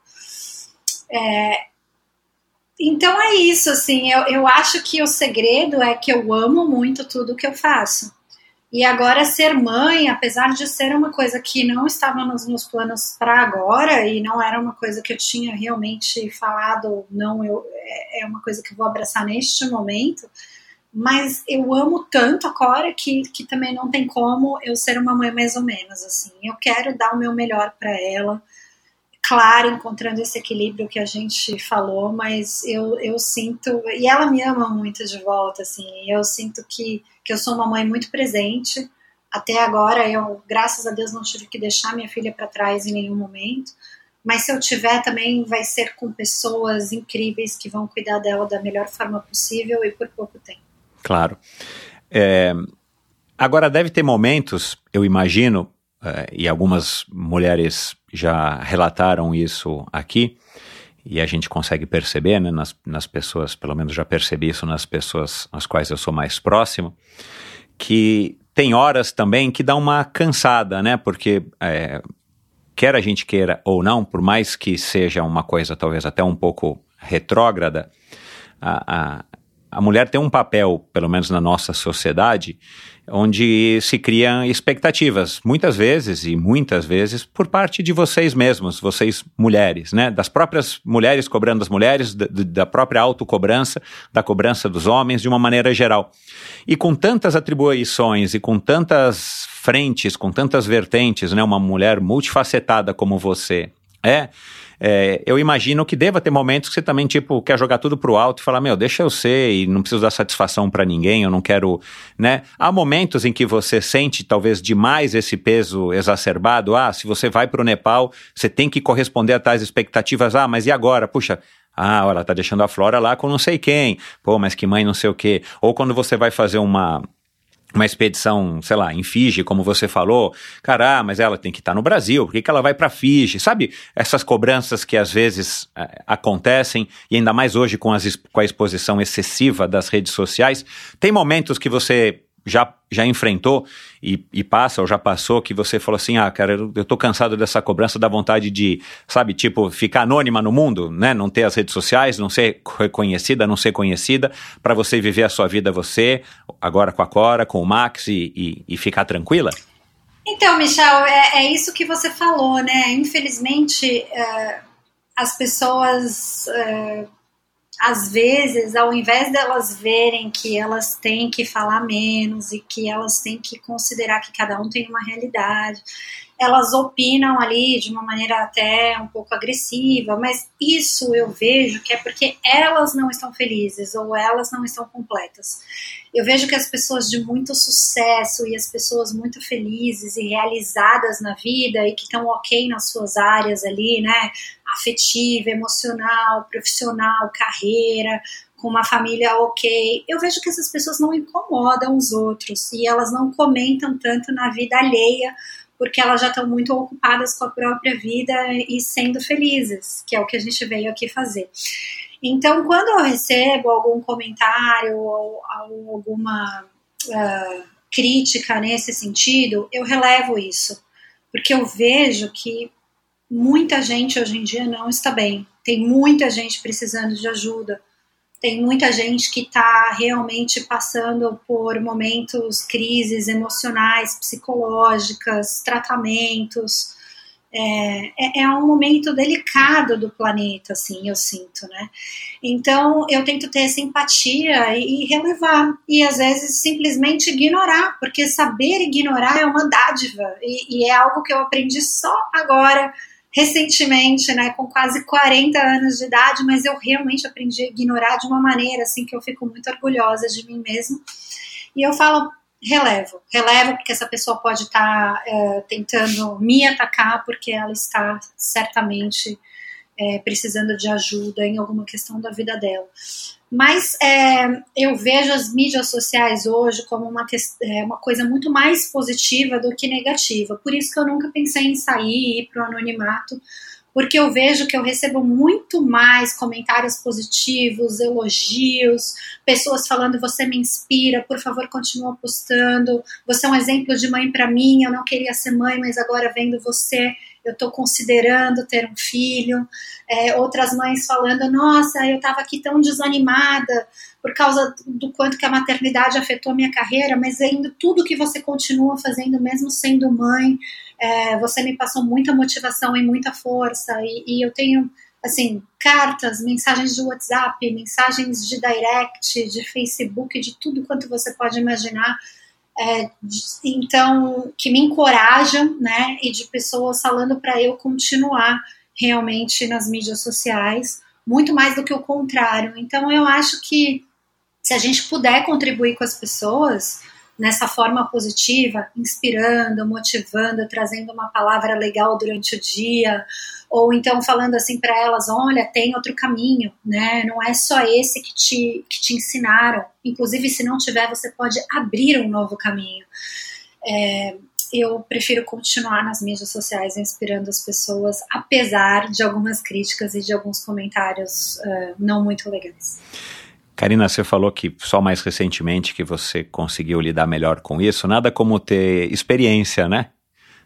É, então é isso, assim, eu, eu acho que o segredo é que eu amo muito tudo que eu faço. E agora ser mãe, apesar de ser uma coisa que não estava nos meus planos para agora e não era uma coisa que eu tinha realmente falado, não, eu, é, é uma coisa que eu vou abraçar neste momento, mas eu amo tanto a Cora que, que também não tem como eu ser uma mãe mais ou menos, assim. Eu quero dar o meu melhor para ela, claro, encontrando esse equilíbrio que a gente falou, mas eu, eu sinto, e ela me ama muito de volta, assim, eu sinto que, que eu sou uma mãe muito presente, até agora eu, graças a Deus, não tive que deixar minha filha para trás em nenhum momento, mas se eu tiver também vai ser com pessoas incríveis que vão cuidar dela da melhor forma possível e por pouco tempo. Claro. É, agora deve ter momentos, eu imagino, é, e algumas mulheres já relataram isso aqui, e a gente consegue perceber né, nas, nas pessoas, pelo menos já percebi isso nas pessoas às quais eu sou mais próximo, que tem horas também que dá uma cansada, né? Porque é, quer a gente queira ou não, por mais que seja uma coisa talvez até um pouco retrógrada, a, a, a mulher tem um papel, pelo menos na nossa sociedade, onde se criam expectativas, muitas vezes e muitas vezes por parte de vocês mesmos, vocês mulheres, né? Das próprias mulheres cobrando das mulheres, da, da própria autocobrança, da cobrança dos homens, de uma maneira geral. E com tantas atribuições e com tantas frentes, com tantas vertentes, né? Uma mulher multifacetada como você é é, eu imagino que deva ter momentos que você também, tipo, quer jogar tudo pro alto e falar, meu, deixa eu ser e não preciso dar satisfação para ninguém, eu não quero, né? Há momentos em que você sente talvez demais esse peso exacerbado, ah, se você vai pro Nepal, você tem que corresponder a tais expectativas, ah, mas e agora? Puxa, ah, ela tá deixando a Flora lá com não sei quem. Pô, mas que mãe não sei o quê. Ou quando você vai fazer uma uma expedição, sei lá, em Fiji, como você falou, cara, ah, mas ela tem que estar no Brasil, por que, que ela vai para Fiji? Sabe essas cobranças que às vezes é, acontecem, e ainda mais hoje com, as, com a exposição excessiva das redes sociais, tem momentos que você já, já enfrentou e, e, passa ou já passou que você falou assim, ah, cara, eu, eu tô cansado dessa cobrança, da vontade de, sabe, tipo, ficar anônima no mundo, né? Não ter as redes sociais, não ser reconhecida, não ser conhecida, para você viver a sua vida você, agora com a Cora, com o Max e, e, e ficar tranquila? Então, Michel, é, é, isso que você falou, né? Infelizmente, é, as pessoas é, às vezes, ao invés delas verem que elas têm que falar menos e que elas têm que considerar que cada um tem uma realidade, elas opinam ali de uma maneira até um pouco agressiva, mas isso eu vejo que é porque elas não estão felizes ou elas não estão completas. Eu vejo que as pessoas de muito sucesso e as pessoas muito felizes e realizadas na vida e que estão ok nas suas áreas ali, né? Afetiva, emocional, profissional, carreira, com uma família ok. Eu vejo que essas pessoas não incomodam os outros e elas não comentam tanto na vida alheia porque elas já estão muito ocupadas com a própria vida e sendo felizes, que é o que a gente veio aqui fazer. Então, quando eu recebo algum comentário ou, alguma uh, crítica nesse sentido, eu relevo isso, porque eu vejo que muita gente hoje em dia não está bem, tem muita gente precisando de ajuda, tem muita gente que está realmente passando por momentos, crises emocionais, psicológicas, tratamentos. É, é, é, um momento delicado do planeta, assim, eu sinto, né? Então, eu tento ter essa empatia e, relevar, e às vezes simplesmente ignorar, porque saber ignorar é uma dádiva, e, e é algo que eu aprendi só agora, recentemente, né, com quase 40 anos de idade, mas eu realmente aprendi a ignorar de uma maneira assim que eu fico muito orgulhosa de mim mesma. E eu falo, relevo, relevo porque essa pessoa pode estar tá, é, tentando me atacar porque ela está certamente é, precisando de ajuda em alguma questão da vida dela. Mas é, eu vejo as mídias sociais hoje como uma, é, uma coisa muito mais positiva do que negativa. Por isso que eu nunca pensei em sair e ir para o anonimato, porque eu vejo que eu recebo muito mais comentários positivos, elogios, pessoas falando você me inspira, por favor continua postando, você é um exemplo de mãe para mim, eu não queria ser mãe, mas agora vendo você eu estou considerando ter um filho. É, outras mães falando, nossa, eu estava aqui tão desanimada por causa do quanto que a maternidade afetou a minha carreira, mas ainda tudo que você continua fazendo, mesmo sendo mãe, é, você me passou muita motivação e muita força. E, e eu tenho assim, cartas, mensagens de WhatsApp, mensagens de direct, de Facebook, de tudo quanto você pode imaginar é, então que me encorajam, né, e de pessoas falando para eu continuar realmente nas mídias sociais, muito mais do que o contrário. Então eu acho que se a gente puder contribuir com as pessoas nessa forma positiva, inspirando, motivando, trazendo uma palavra legal durante o dia, ou então falando assim para elas, olha, tem outro caminho, né? Não é só esse que te, que te ensinaram. Inclusive, se não tiver, você pode abrir um novo caminho. É, eu prefiro continuar nas mídias sociais inspirando as pessoas, apesar de algumas críticas e de alguns comentários uh, não muito legais. Karina, você falou que só mais recentemente que você conseguiu lidar melhor com isso. Nada como ter experiência, né?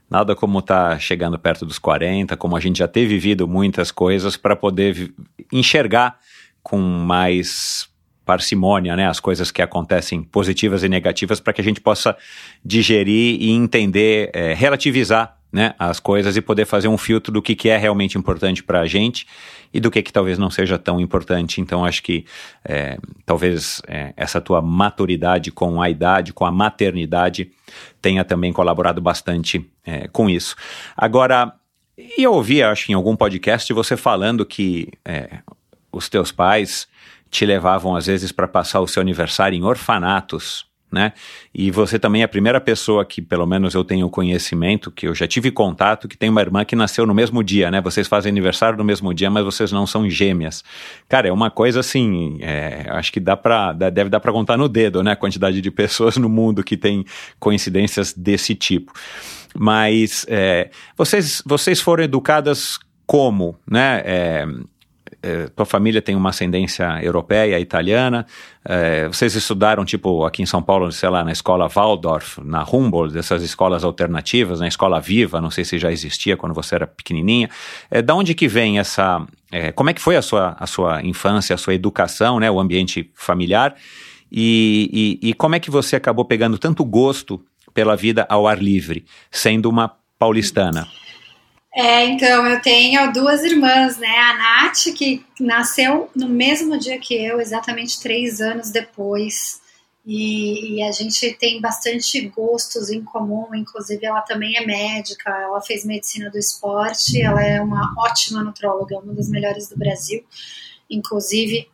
Nada como estar tá chegando perto dos 40, como a gente já ter vivido muitas coisas para poder enxergar com mais parcimônia, né, as coisas que acontecem positivas e negativas para que a gente possa digerir e entender, é, relativizar né, as coisas e poder fazer um filtro do que, que é realmente importante para a gente e do que, que talvez não seja tão importante. Então, acho que é, talvez é, essa tua maturidade com a idade, com a maternidade, tenha também colaborado bastante é, com isso. Agora, eu ouvi, acho, em algum podcast, você falando que é, os teus pais te levavam, às vezes, para passar o seu aniversário em orfanatos né? E você também é a primeira pessoa que, pelo menos eu tenho conhecimento, que eu já tive contato, que tem uma irmã que nasceu no mesmo dia, né? Vocês fazem aniversário no mesmo dia, mas vocês não são gêmeas. Cara, é uma coisa assim, é, acho que dá para deve dar para contar no dedo, né? A quantidade de pessoas no mundo que tem coincidências desse tipo. Mas é, vocês, vocês foram educadas como, né? É, é, tua família tem uma ascendência europeia, italiana, é, vocês estudaram, tipo, aqui em São Paulo, sei lá, na escola Waldorf, na Humboldt, dessas escolas alternativas, na escola Viva, não sei se já existia quando você era pequenininha. É, da onde que vem essa... É, como é que foi a sua, a sua infância, a sua educação, né, o ambiente familiar? E, e, e como é que você acabou pegando tanto gosto pela vida ao ar livre, sendo uma paulistana? É, então, eu tenho duas irmãs, né? A Nath, que nasceu no mesmo dia que eu, exatamente três anos depois. E, e, a gente tem bastante gostos em comum, inclusive ela também é médica, ela fez medicina do esporte, ela é uma ótima nutróloga, uma das melhores do Brasil, inclusive.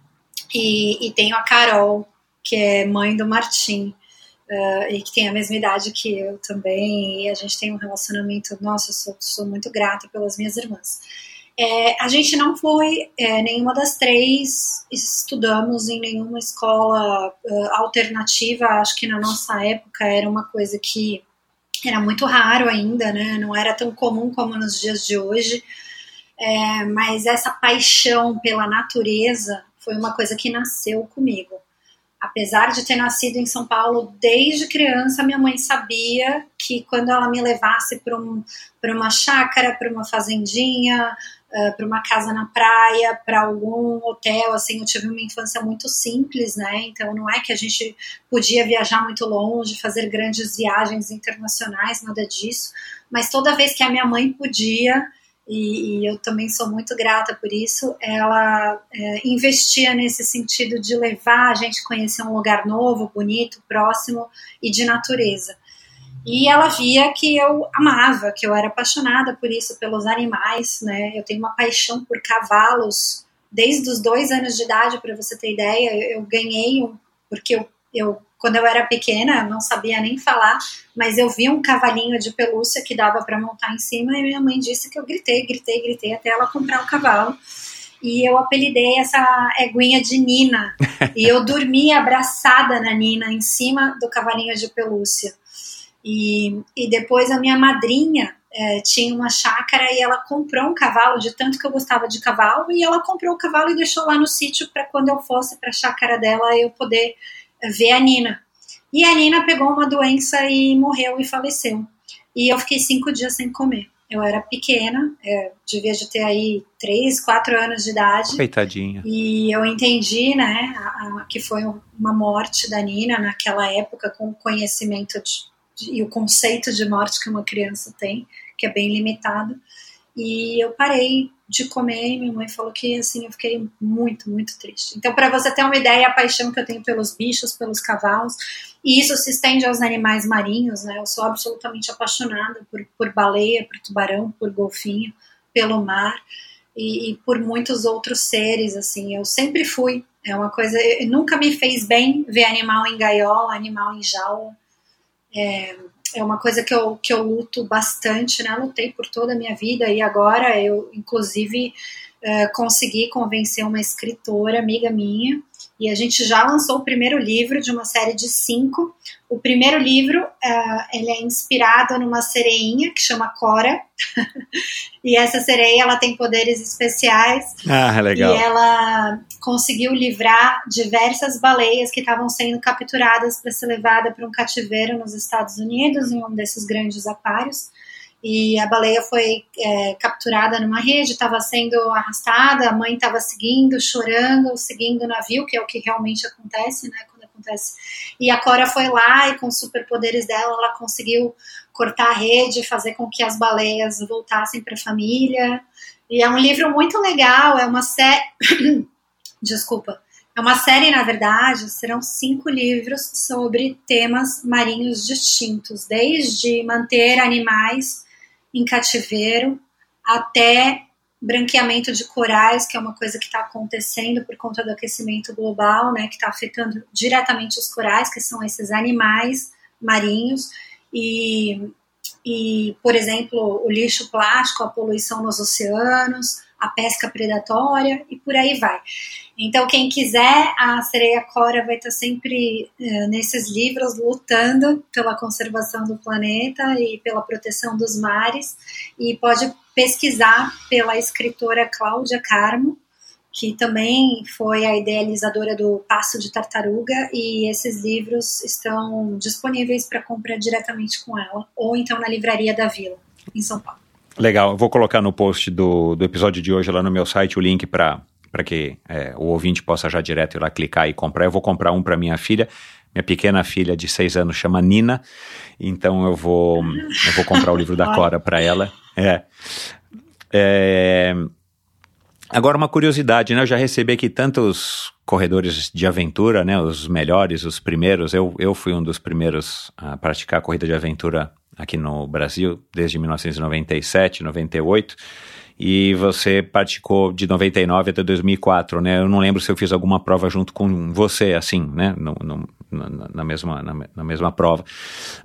E, e tenho a Carol, que é mãe do Martim uh, e que tem a mesma idade que eu também, e a gente tem um relacionamento, nossa, eu sou, sou muito grata pelas minhas irmãs. É, a gente não foi, é, nenhuma das três estudamos em nenhuma escola uh, alternativa, acho que na nossa época era uma coisa que era muito raro ainda, né? não era tão comum como nos dias de hoje, é, mas essa paixão pela natureza foi uma coisa que nasceu comigo apesar de ter nascido em São Paulo desde criança, minha mãe sabia que quando ela me levasse para um, uma chácara, para uma fazendinha, uh, para uma casa na praia, para algum hotel, assim, eu tive uma infância muito simples, né? Então não é que a gente podia viajar muito longe, fazer grandes viagens internacionais, nada disso. Mas toda vez que a minha mãe podia, e, e eu também sou muito grata por isso, ela é, investia nesse sentido de levar a gente a conhecer um lugar novo, bonito, próximo e de natureza. E ela via que eu amava, que eu era apaixonada por isso, pelos animais, né? Eu tenho uma paixão por cavalos desde os dois anos de idade, para você ter ideia. Eu ganhei um, porque eu, eu, quando eu era pequena, não sabia nem falar, mas eu vi um cavalinho de pelúcia que dava para montar em cima e minha mãe disse que eu gritei, gritei, gritei até ela comprar o cavalo. E eu apelidei essa eguinha de Nina. e eu dormia abraçada na Nina, em cima do cavalinho de pelúcia. E, e depois a minha madrinha é, tinha uma chácara e ela comprou um cavalo, de tanto que eu gostava de cavalo, e ela comprou o cavalo e deixou lá no sítio para quando eu fosse para a chácara dela eu poder ver a Nina. E a Nina pegou uma doença e morreu e faleceu. E eu fiquei cinco dias sem comer. Eu era pequena, é, devia de ter aí três, quatro anos de idade. Coitadinha. E eu entendi, né, a, a, que foi uma morte da Nina naquela época, com conhecimento de, e o conceito de morte que uma criança tem, que é bem limitado. E eu parei de comer minha mãe falou que assim eu fiquei muito, muito triste. Então, para você ter uma ideia, a paixão que eu tenho pelos bichos, pelos cavalos, e isso se estende aos animais marinhos, né? Eu sou absolutamente apaixonada por, por baleia, por tubarão, por golfinho, pelo mar e, e por muitos outros seres, assim. Eu sempre fui. É uma coisa. Nunca me fez bem ver animal em gaiola, animal em jaula. É, é uma coisa que eu, que eu luto bastante, né? Lutei por toda a minha vida e agora eu, inclusive, é, consegui convencer uma escritora, amiga minha, e a gente já lançou o primeiro livro de uma série de cinco. O primeiro livro uh, ele é inspirado numa sereinha que chama Cora. e essa sereia ela tem poderes especiais. Ah, legal. E ela conseguiu livrar diversas baleias que estavam sendo capturadas para ser levada para um cativeiro nos Estados Unidos, em um desses grandes aquários e a baleia foi é, capturada numa rede, estava sendo arrastada, a mãe estava seguindo, chorando, seguindo o navio, que é o que realmente acontece, né, acontece. E a Cora foi lá e com os superpoderes dela, ela conseguiu cortar a rede, fazer com que as baleias voltassem para a família. E é um livro muito legal, é uma série... Desculpa. É uma série, na verdade, serão cinco livros sobre temas marinhos distintos, desde manter animais em cativeiro, até branqueamento de corais, que é uma coisa que está acontecendo por conta do aquecimento global, né, que está afetando diretamente os corais, que são esses animais marinhos, e, e, por exemplo, o lixo plástico, a poluição nos oceanos, a pesca predatória e por aí vai. Então, quem quiser, a Sereia Cora vai estar sempre uh, nesses livros lutando pela conservação do planeta e pela proteção dos mares. E pode pesquisar pela escritora Cláudia Carmo, que também foi a idealizadora do Passo de Tartaruga, e esses livros estão disponíveis para comprar diretamente com ela, ou então na Livraria da Vila, em São Paulo. Legal, eu vou colocar no post do, do episódio de hoje lá no meu site o link para para que é, o ouvinte possa já direto ir lá clicar e comprar. Eu vou comprar um para minha filha. Minha pequena filha de seis anos chama Nina, então eu vou eu vou comprar o livro da Cora para ela. É. é. Agora uma curiosidade, né? Eu já recebi aqui tantos corredores de aventura, né? Os melhores, os primeiros. Eu, eu fui um dos primeiros a praticar corrida de aventura aqui no Brasil desde 1997, 98 e você praticou de 99 até 2004, né? Eu não lembro se eu fiz alguma prova junto com você, assim, né? No, no, na, mesma, na, na, mesma prova.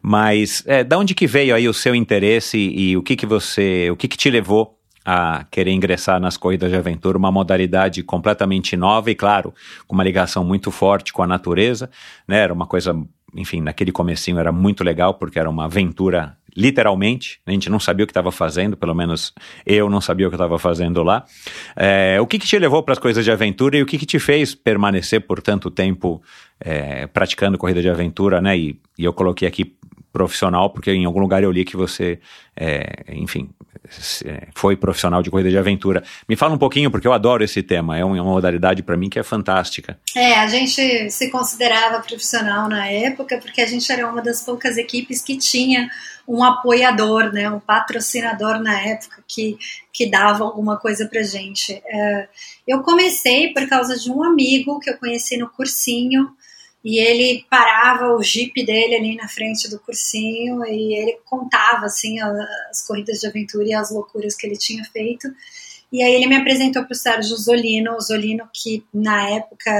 Mas, é, da onde que veio aí o seu interesse e, e o que que você, o que que te levou a querer ingressar nas corridas de aventura, uma modalidade completamente nova e, claro, com uma ligação muito forte com a natureza, né? Era uma coisa, enfim, naquele comecinho era muito legal porque era uma aventura literalmente, a gente não sabia o que estava fazendo, pelo menos eu não sabia o que estava fazendo lá. É, o que, que te levou para as coisas de aventura e o que, que te fez permanecer por tanto tempo é, praticando corrida de aventura, né? E, e eu coloquei aqui profissional, porque em algum lugar eu li que você, é, enfim, é, foi profissional de corrida de aventura. Me fala um pouquinho, porque eu adoro esse tema, é uma modalidade para mim que é fantástica. É, a gente se considerava profissional na época, porque a gente era uma das poucas equipes que tinha um apoiador, né, um patrocinador na época que, que dava alguma coisa pra gente. É, eu comecei por causa de um amigo que eu conheci no cursinho, e ele parava o jeep dele ali na frente do cursinho e ele contava assim as corridas de aventura e as loucuras que ele tinha feito. E aí ele me apresentou para o Sérgio Zolino, o Zolino que na época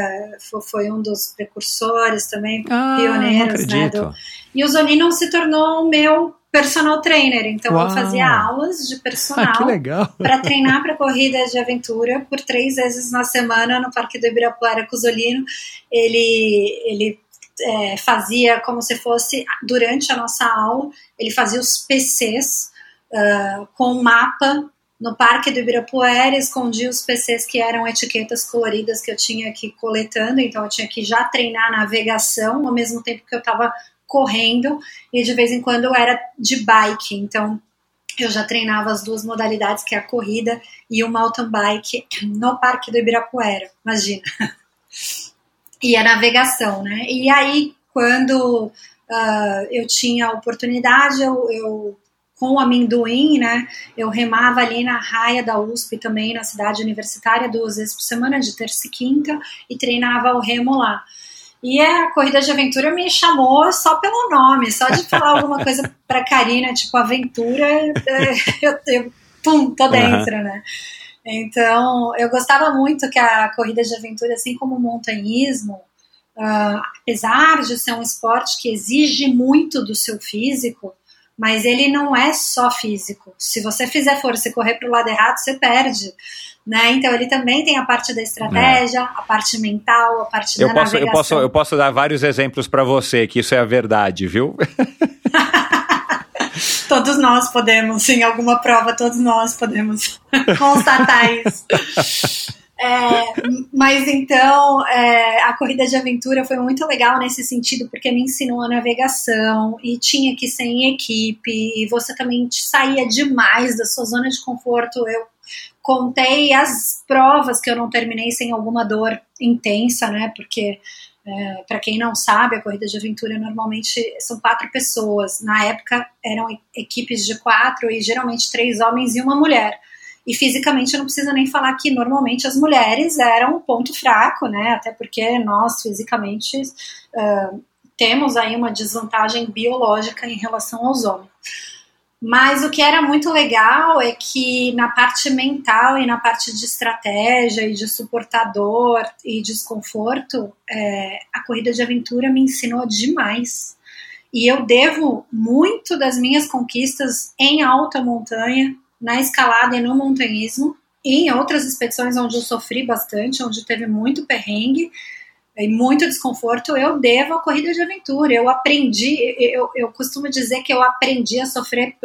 foi um dos precursores também, ah, pioneiros, né? Do... E o Zolino se tornou o meu personal trainer. Então Uau. eu fazia aulas de personal ah, para treinar para corridas de aventura por três vezes na semana no Parque do Ibirapuera com o Zolino. Ele, ele é, fazia como se fosse durante a nossa aula, ele fazia os PCs uh, com mapa no Parque do Ibirapuera, escondia os PCs que eram etiquetas coloridas que eu tinha aqui coletando, então eu tinha que já treinar navegação ao mesmo tempo que eu estava correndo e de vez em quando eu era de bike, então eu já treinava as duas modalidades, que é a corrida e o mountain bike no Parque do Ibirapuera, imagina. E a navegação, né? E aí, quando uh, eu tinha a oportunidade, eu, eu com o amendoim, né? Eu remava ali na raia da USP também, na cidade universitária, duas vezes por semana, de terça e quinta, e treinava o remo lá. E a corrida de aventura me chamou só pelo nome, só de falar alguma coisa para Karina, tipo aventura, é, eu, eu pum, tô dentro, uhum. né? Então, eu gostava muito que a corrida de aventura, assim como o montanhismo, uh, apesar de ser um esporte que exige muito do seu físico, mas ele não é só físico. Se você fizer força e correr para o lado errado, você perde. Né? Então ele também tem a parte da estratégia, é. a parte mental, a parte eu da posso, navegação. Eu posso, eu posso dar vários exemplos para você, que isso é a verdade, viu? todos nós podemos, em alguma prova, todos nós podemos constatar isso. É, mas então, é, a corrida de aventura foi muito legal nesse sentido, porque me ensinou a navegação e tinha que ser em equipe, e você também saía demais da sua zona de conforto. Eu contei as provas que eu não terminei sem alguma dor intensa, né? Porque é, para quem não sabe, a corrida de aventura normalmente são quatro pessoas. Na época eram equipes de quatro e geralmente três homens e uma mulher. E fisicamente eu não preciso nem falar que normalmente as mulheres eram um ponto fraco, né? Até porque nós fisicamente uh, temos aí uma desvantagem biológica em relação aos homens. Mas o que era muito legal é que na parte mental e na parte de estratégia e de suportador e desconforto, é, a corrida de aventura me ensinou demais. E eu devo muito das minhas conquistas em alta montanha, na escalada e no montanhismo, em outras expedições onde eu sofri bastante, onde teve muito perrengue, e muito desconforto, eu devo à corrida de aventura. Eu aprendi, eu, eu costumo dizer que eu aprendi a sofrer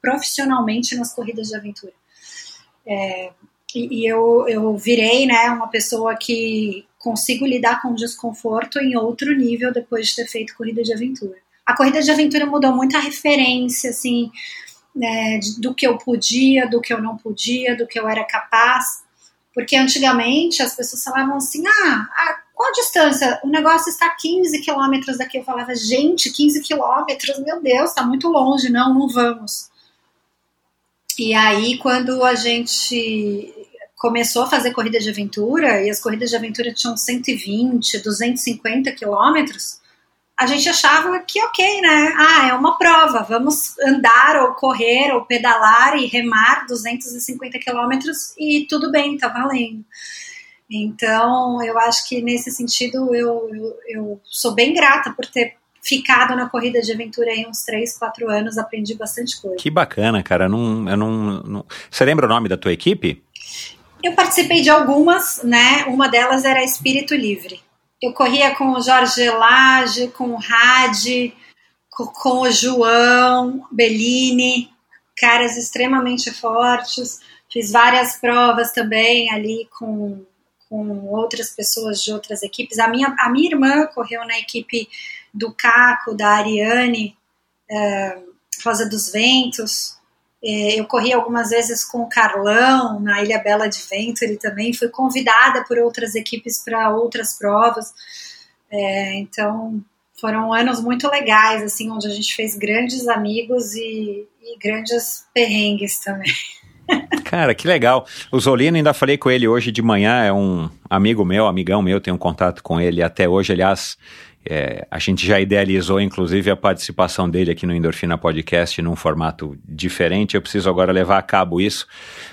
profissionalmente nas corridas de aventura. É, e, e eu, eu virei né, uma pessoa que consigo lidar com desconforto em outro nível depois de ter feito corrida de aventura. A corrida de aventura mudou muito a referência, assim, né, do que eu podia, do que eu não podia, do que eu era capaz. Porque antigamente as pessoas falavam assim: ah, a qual distância? O negócio está a 15 quilômetros daqui. Eu falava, gente, 15 quilômetros, meu Deus, está muito longe, não, não vamos. E aí, quando a gente começou a fazer corrida de aventura, e as corridas de aventura tinham 120, 250 quilômetros, a gente achava que ok, né? Ah, é uma prova, vamos andar ou correr ou pedalar e remar 250 quilômetros e tudo bem, tá valendo. Então, eu acho que nesse sentido eu, eu, eu, sou bem grata por ter ficado na corrida de aventura aí uns 3, 4 anos, aprendi bastante coisa. Que bacana, cara. Não, eu não, não... Você lembra o nome da tua equipe? Eu participei de algumas, né? Uma delas era Espírito Livre. Eu corria com o Jorge Lage, com o com, com o João Bellini, caras extremamente fortes. Fiz várias provas também ali com com outras pessoas de outras equipes. A minha, a minha irmã correu na equipe do Caco, da Ariane, é, Rosa dos Ventos. É, eu corri algumas vezes com o Carlão na Ilha Bela de Venture também. Fui convidada por outras equipes para outras provas. É, então foram anos muito legais, assim, onde a gente fez grandes amigos e, e grandes perrengues também. Cara, que legal. O Zolino, ainda falei com ele hoje de manhã, é um amigo meu, amigão meu, tenho contato com ele até hoje. Aliás, é, a gente já idealizou, inclusive, a participação dele aqui no Endorfina Podcast num formato diferente. Eu preciso agora levar a cabo isso.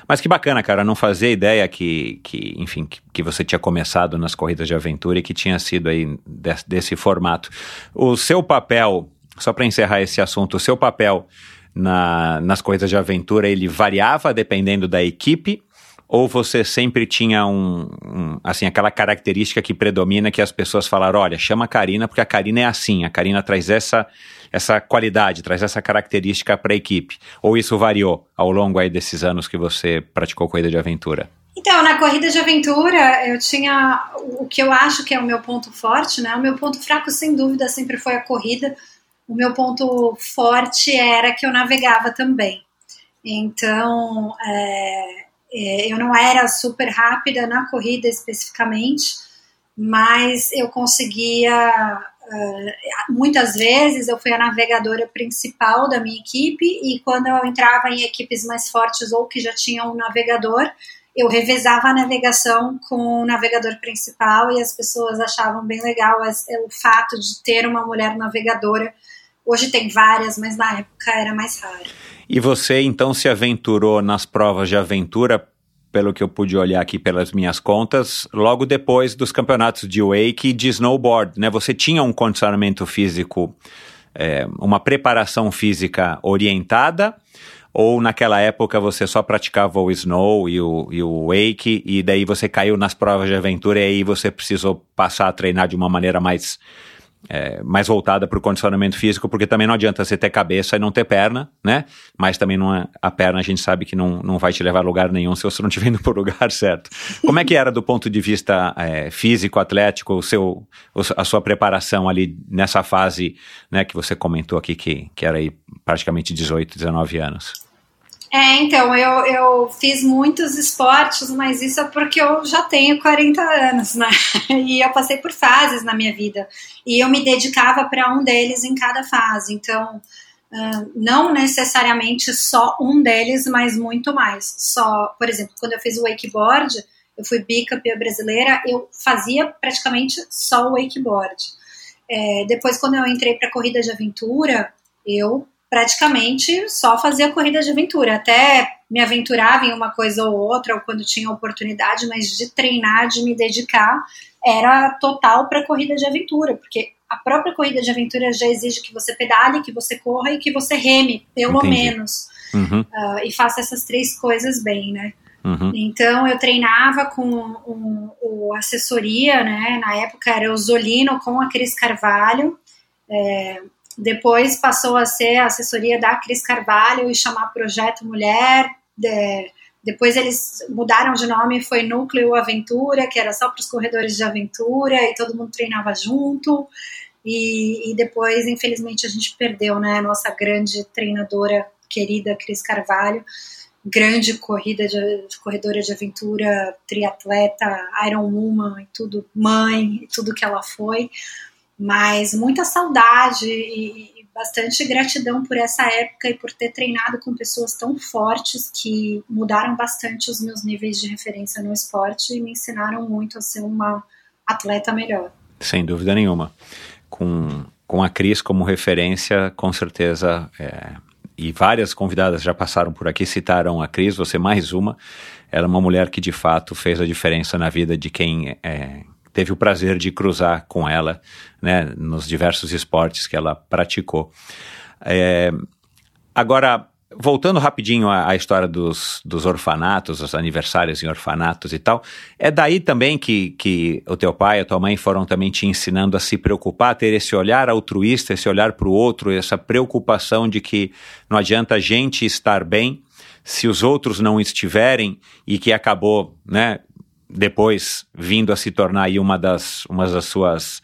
Mas que bacana, cara, não fazia ideia que, que enfim, que, que você tinha começado nas corridas de aventura e que tinha sido aí desse, desse formato. O seu papel, só para encerrar esse assunto, o seu papel na, nas corridas de aventura, ele variava dependendo da equipe ou você sempre tinha um, um, assim aquela característica que predomina que as pessoas falaram, olha, chama a Karina porque a Karina é assim, a Karina traz essa essa qualidade, traz essa característica para a equipe. Ou isso variou ao longo aí desses anos que você praticou corrida de aventura? Então, na corrida de aventura, eu tinha o que eu acho que é o meu ponto forte, né? O meu ponto fraco, sem dúvida, sempre foi a corrida. O meu ponto forte era que eu navegava também. Então, é, eu não era super rápida na corrida especificamente, mas eu conseguia. Uh, muitas vezes eu fui a navegadora principal da minha equipe, e quando eu entrava em equipes mais fortes ou que já tinham um navegador, eu revezava a navegação com o navegador principal e as pessoas achavam bem legal o fato de ter uma mulher navegadora. Hoje tem várias, mas na época era mais raro. E você então se aventurou nas provas de aventura, pelo que eu pude olhar aqui pelas minhas contas, logo depois dos campeonatos de wake e de snowboard, né? Você tinha um condicionamento físico, é, uma preparação física orientada, ou naquela época você só praticava o snow e o, e o wake, e daí você caiu nas provas de aventura e aí você precisou passar a treinar de uma maneira mais é, mais voltada para o condicionamento físico, porque também não adianta você ter cabeça e não ter perna, né? Mas também não é, a perna a gente sabe que não, não vai te levar a lugar nenhum se você não estiver indo para o lugar certo. Como é que era do ponto de vista é, físico, atlético, o seu, a sua preparação ali nessa fase, né, que você comentou aqui que, que era aí praticamente 18, 19 anos? É, então, eu, eu fiz muitos esportes, mas isso é porque eu já tenho 40 anos, né? E eu passei por fases na minha vida. E eu me dedicava para um deles em cada fase. Então, não necessariamente só um deles, mas muito mais. Só, por exemplo, quando eu fiz o wakeboard, eu fui bicampeã brasileira, eu fazia praticamente só o wakeboard. É, depois, quando eu entrei para corrida de aventura, eu praticamente só fazia corrida de aventura. Até me aventurava em uma coisa ou outra, ou quando tinha oportunidade, mas de treinar, de me dedicar, era total para corrida de aventura, porque a própria corrida de aventura já exige que você pedale, que você corra e que você reme, pelo Entendi. menos. Uhum. Uh, e faça essas três coisas bem, né? Uhum. Então eu treinava com um, o assessoria, né? Na época era o Zolino com a Cris Carvalho. É, depois passou a ser a assessoria da Cris Carvalho e chamar Projeto Mulher. De, depois eles mudaram de nome, foi Núcleo Aventura, que era só para os corredores de aventura e todo mundo treinava junto. E, e, depois, infelizmente, a gente perdeu, né? Nossa grande treinadora querida Cris Carvalho, grande corrida de, corredora de aventura, triatleta, Iron Woman e tudo, mãe, e tudo que ela foi mas muita saudade e, e, bastante gratidão por essa época e por ter treinado com pessoas tão fortes que mudaram bastante os meus níveis de referência no esporte e me ensinaram muito a ser uma atleta melhor. Sem dúvida nenhuma. Com, com a Cris como referência, com certeza, é, e várias convidadas já passaram por aqui, citaram a Cris, você mais uma. Ela é uma mulher que de fato fez a diferença na vida de quem é, teve o prazer de cruzar com ela né, nos diversos esportes que ela praticou. É, agora, voltando rapidinho à, à história dos, dos, orfanatos, os aniversários em orfanatos e tal, é daí também que, que o teu pai e a tua mãe foram também te ensinando a se preocupar, a ter esse olhar altruísta, esse olhar para o outro, essa preocupação de que não adianta a gente estar bem se os outros não estiverem e que acabou, né, depois vindo a se tornar aí uma das, uma das suas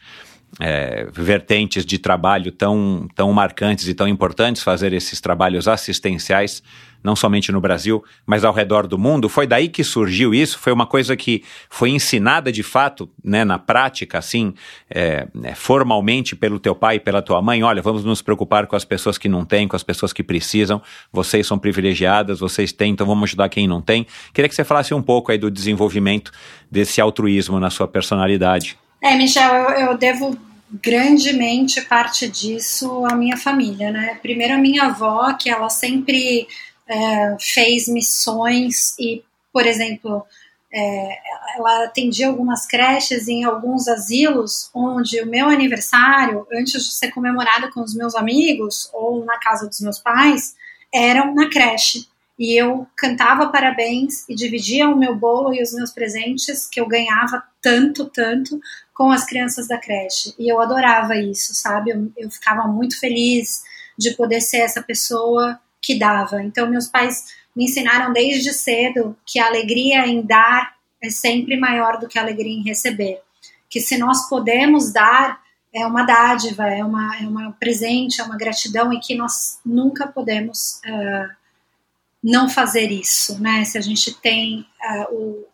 é, vertentes de trabalho tão, tão marcantes e tão importantes, fazer esses trabalhos assistenciais, não somente no Brasil, mas ao redor do mundo. Foi daí que surgiu isso? Foi uma coisa que foi ensinada de fato, né, na prática, assim, é, é, formalmente pelo teu pai e pela tua mãe? Olha, vamos nos preocupar com as pessoas que não têm, com as pessoas que precisam. Vocês são privilegiadas, vocês têm, então vamos ajudar quem não tem. Queria que você falasse um pouco aí do desenvolvimento desse altruísmo na sua personalidade. É, Michel, eu, eu devo grandemente parte disso à minha família, né? Primeiro a minha avó, que ela sempre é, fez missões e, por exemplo, é, ela atendia algumas creches em alguns asilos onde o meu aniversário, antes de ser comemorado com os meus amigos ou na casa dos meus pais, eram na creche. E eu cantava parabéns e dividia o meu bolo e os meus presentes que eu ganhava tanto, tanto com as crianças da creche. E eu adorava isso, sabe? Eu, eu ficava muito feliz de poder ser essa pessoa que dava. Então, meus pais me ensinaram desde cedo que a alegria em dar é sempre maior do que a alegria em receber. Que se nós podemos dar, é uma dádiva, é uma, é uma presente, é uma gratidão e que nós nunca podemos uh, não fazer isso, né? Se a gente tem uh, o,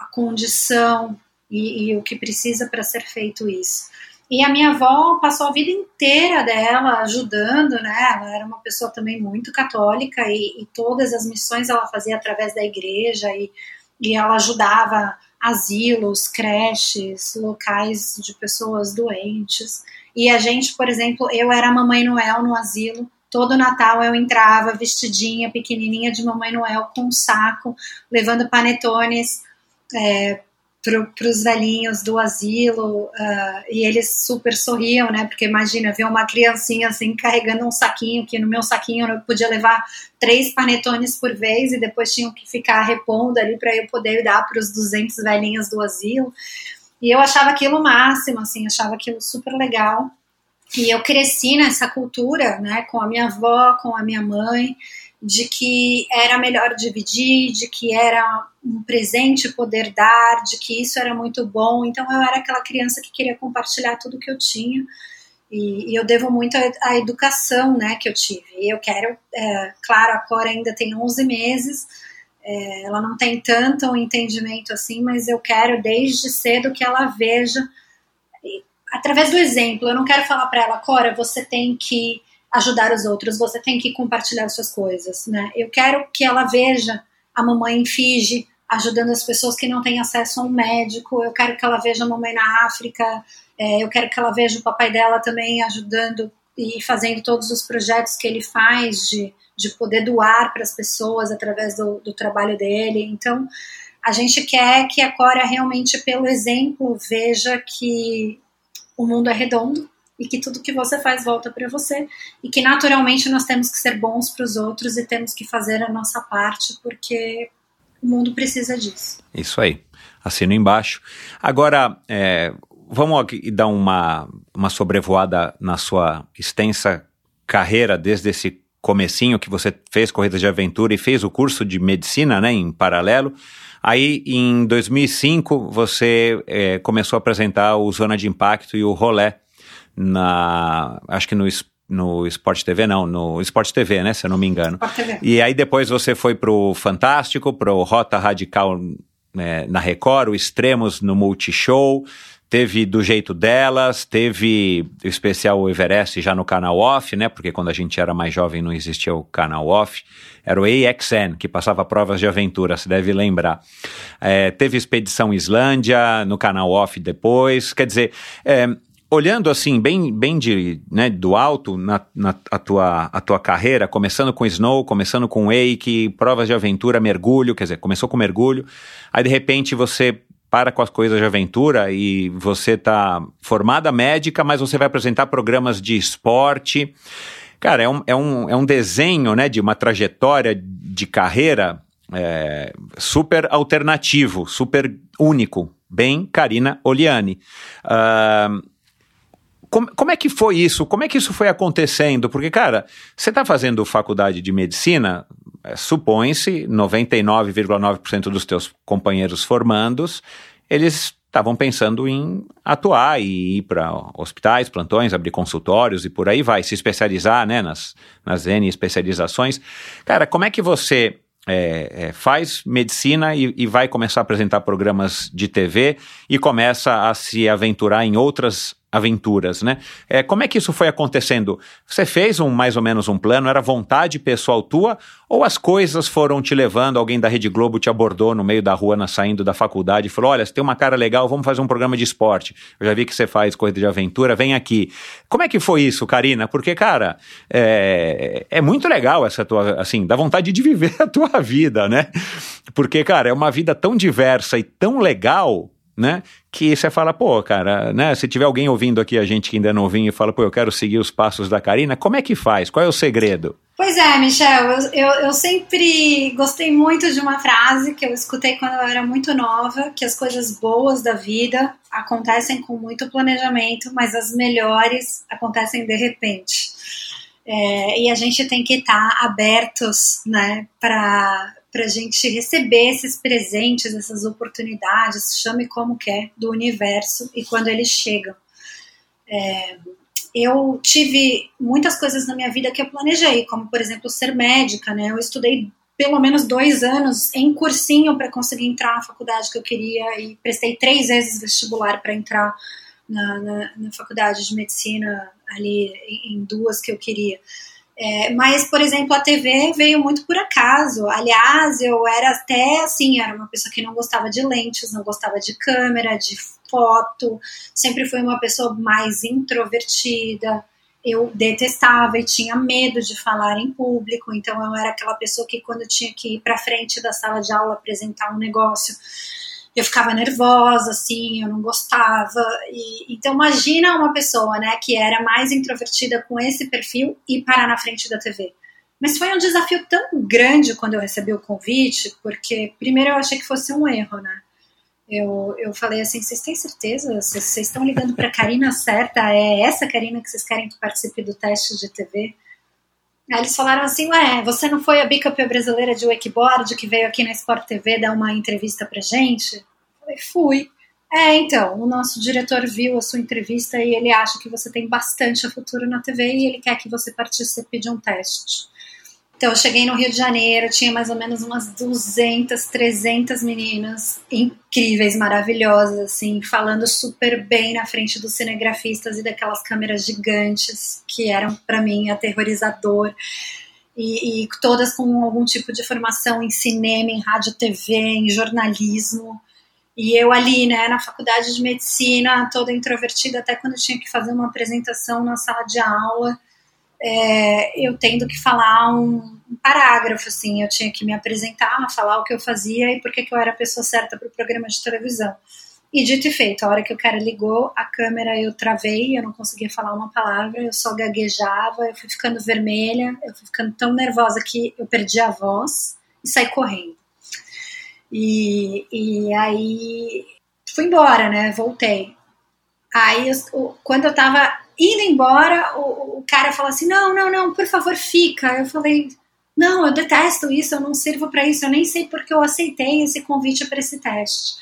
a condição e, e o que precisa para ser feito isso. E a minha avó passou a vida inteira dela ajudando, né? Ela era uma pessoa também muito católica e, e todas as missões ela fazia através da igreja e, e ela ajudava asilos, creches, locais de pessoas doentes. E a gente, por exemplo, eu era a Mamãe Noel no asilo. Todo Natal eu entrava vestidinha, pequenininha de Mamãe Noel com um saco, levando panetones é, para os velhinhos do asilo uh, e eles super sorriam, né? Porque imagina ver uma criancinha assim carregando um saquinho que no meu saquinho eu podia levar três panetones por vez e depois tinham que ficar repondo ali para eu poder dar para os 200 velhinhos do asilo. E eu achava aquilo máximo, assim, achava aquilo super legal. E eu cresci nessa cultura, né? Com a minha avó, com a minha mãe de que era melhor dividir, de que era um presente poder dar, de que isso era muito bom. Então eu era aquela criança que queria compartilhar tudo que eu tinha. E, e eu devo muito à educação né, que eu tive. Eu quero, é, claro, a Cora ainda tem 11 meses, é, ela não tem tanto um entendimento assim, mas eu quero desde cedo que ela veja, através do exemplo. Eu não quero falar para ela, Cora, você tem que ajudar os outros, você tem que compartilhar suas coisas, né? Eu quero que ela veja a mamãe em Fiji ajudando as pessoas que não têm acesso a um médico, eu quero que ela veja a mamãe na África, é, eu quero que ela veja o papai dela também ajudando e fazendo todos os projetos que ele faz de, de poder doar para as pessoas através do, do trabalho dele. Então, a gente quer que a Cora realmente, pelo exemplo, veja que o mundo é redondo, e que tudo que você faz volta para você e que naturalmente nós temos que ser bons para os outros e temos que fazer a nossa parte porque o mundo precisa disso. Isso aí, assino embaixo. Agora, é, vamos aqui dar uma, uma sobrevoada na sua extensa carreira desde esse comecinho que você fez corridas de aventura e fez o curso de medicina, né, em paralelo. Aí, em 2005, você é, começou a apresentar o Zona de Impacto e o Rolé, na. Acho que no no Sport TV, não, no Sport TV, né, se eu não me engano. E aí depois você foi pro Fantástico, pro Rota Radical é, na Record, o Extremos no Multishow, teve Do Jeito Delas, teve o especial Everest já no canal Off, né, porque quando a gente era mais jovem não existia o canal Off, era o AXN, que passava provas de aventura, se deve lembrar. É, teve Expedição Islândia no canal Off depois, quer dizer, é, olhando assim, bem, bem de, né, do alto na, na a tua, a tua carreira, começando com Snow, começando com Wake, provas de aventura, mergulho, quer dizer, começou com mergulho, aí de repente você para com as coisas de aventura e você tá formada médica, mas você vai apresentar programas de esporte. Cara, é um, é um, é um desenho, né, de uma trajetória de carreira é, super alternativo, super único, bem Karina Oliani. Uh, como, como é que foi isso? Como é que isso foi acontecendo? Porque, cara, você está fazendo faculdade de medicina, é, supõe-se 99,9% dos teus companheiros formandos, eles estavam pensando em atuar e ir para hospitais, plantões, abrir consultórios e por aí vai, se especializar né, nas, nas N especializações. Cara, como é que você é, é, faz medicina e, e, vai começar a apresentar programas de TV e começa a se aventurar em outras aventuras, né? É, como é que isso foi acontecendo? Você fez um mais ou menos um plano? Era vontade pessoal tua? Ou as coisas foram te levando? Alguém da Rede Globo te abordou no meio da rua, na, saindo da faculdade, e falou: Olha, você tem uma cara legal, vamos fazer um programa de esporte. Eu já vi que você faz coisa de aventura, vem aqui. Como é que foi isso, Karina? Porque, cara, é, é muito legal essa tua, assim, dá vontade de viver a tua vida, né? Porque, cara, é uma vida tão diversa e tão legal né? Que você fala, pô, cara, né? Se tiver alguém ouvindo aqui a gente que ainda não vinha e fala, pô, eu quero seguir os passos da Karina, como é que faz? Qual é o segredo? Pois é, Michel, eu, eu, eu, sempre gostei muito de uma frase que eu escutei quando eu era muito nova, que as coisas boas da vida acontecem com muito planejamento, mas as melhores acontecem de repente. É, e a gente tem que estar tá abertos, né, para para a gente receber esses presentes, essas oportunidades, chame como quer, do universo e quando eles chegam. É, eu tive muitas coisas na minha vida que eu planejei, como por exemplo ser médica, né? Eu estudei pelo menos dois anos em cursinho para conseguir entrar na faculdade que eu queria e prestei três vezes vestibular para entrar na, na, na, faculdade de medicina ali em duas que eu queria. É, mas, por exemplo, a TV veio muito por acaso. Aliás, eu era até assim, era uma pessoa que não gostava de lentes, não gostava de câmera, de foto, sempre fui uma pessoa mais introvertida. Eu detestava e tinha medo de falar em público, então eu era aquela pessoa que quando tinha que ir para frente da sala de aula apresentar um negócio, eu ficava nervosa, assim, eu não gostava. E, então imagina uma pessoa, né, que era mais introvertida com esse perfil e parar na frente da TV. Mas foi um desafio tão grande quando eu recebi o convite, porque primeiro eu achei que fosse um erro, né? Eu, eu falei assim, vocês têm certeza? Vocês estão ligando para a Karina certa? É essa Karina que vocês querem que participe do teste de TV? Aí eles falaram assim, ué, você não foi a bicampeã brasileira de wakeboard que veio aqui na Sport TV dar uma entrevista pra gente? Eu falei, fui. É, então, o nosso diretor viu a sua entrevista e ele acha que você tem bastante futuro na TV e ele quer que você participe de um teste. Então, eu cheguei no Rio de Janeiro, tinha mais ou menos umas 200, 300 meninas incríveis, maravilhosas, assim, falando super bem na frente dos cinegrafistas e daquelas câmeras gigantes que eram, para mim, aterrorizador. E, e, todas com algum tipo de formação em cinema, em rádio, TV, em jornalismo. E eu ali, né, na faculdade de medicina, toda introvertida, até quando tinha que fazer uma apresentação na sala de aula é, eu tendo que falar um, um, parágrafo, assim, eu tinha que me apresentar, falar o que eu fazia e por que eu era a pessoa certa para o programa de televisão. E dito e feito, a hora que o cara ligou a câmera, eu travei, eu não conseguia falar uma palavra, eu só gaguejava, eu fui ficando vermelha, eu fui ficando tão nervosa que eu perdi a voz e saí correndo. E, e aí fui embora, né? Voltei. Aí, eu, quando eu tava indo embora, o, o cara falou assim: não, não, não, por favor, fica. Eu falei: não, eu detesto isso, eu não sirvo para isso, eu nem sei porque eu aceitei esse convite para esse teste.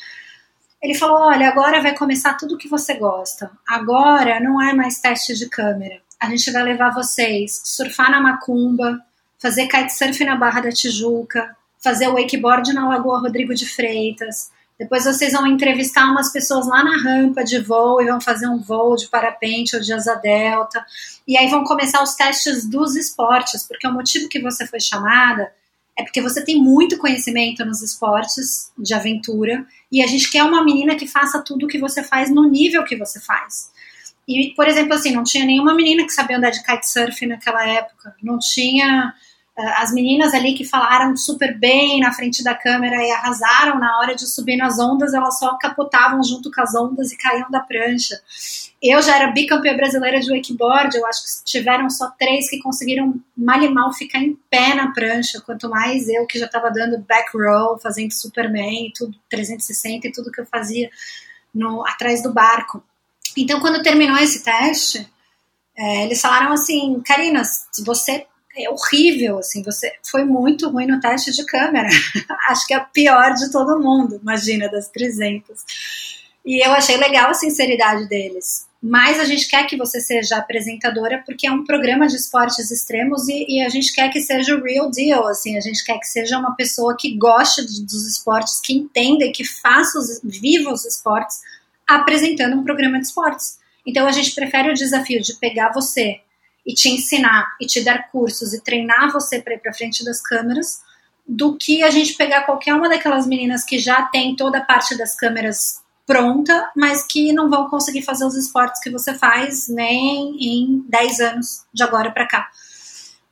Ele falou: olha, agora vai começar tudo que você gosta. Agora não é mais teste de câmera. A gente vai levar vocês surfar na macumba, fazer kitesurf na Barra da Tijuca, fazer wakeboard na Lagoa Rodrigo de Freitas, depois vocês vão entrevistar umas pessoas lá na rampa de voo e vão fazer um voo de parapente ou de asa delta. E aí vão começar os testes dos esportes, porque o motivo que você foi chamada é porque você tem muito conhecimento nos esportes de aventura e a gente quer uma menina que faça tudo o que você faz no nível que você faz. E, por exemplo, assim, não tinha nenhuma menina que sabia andar de kitesurf naquela época, não tinha as meninas ali que falaram super bem na frente da câmera e arrasaram na hora de subir nas ondas, elas só capotavam junto com as ondas e caíam da prancha. Eu já era bicampeã brasileira de wakeboard, eu acho que tiveram só três que conseguiram mal e mal ficar em pé na prancha, quanto mais eu que já estava dando back row, fazendo Superman, tudo 360 e tudo que eu fazia no atrás do barco. Então, quando terminou esse teste, é, eles falaram assim, Karina, você é horrível, assim, você foi muito ruim no teste de câmera. Acho que é a pior de todo mundo, imagina, das 300. E eu achei legal a sinceridade deles. Mas a gente quer que você seja apresentadora porque é um programa de esportes extremos e, e, a gente quer que seja o real deal, assim, a gente quer que seja uma pessoa que goste dos esportes, que entenda e que faça os, viva os esportes apresentando um programa de esportes. Então a gente prefere o desafio de pegar você e te ensinar e te dar cursos e treinar você para ir para frente das câmeras do que a gente pegar qualquer uma daquelas meninas que já tem toda a parte das câmeras pronta, mas que não vão conseguir fazer os esportes que você faz nem em 10 anos de agora para cá.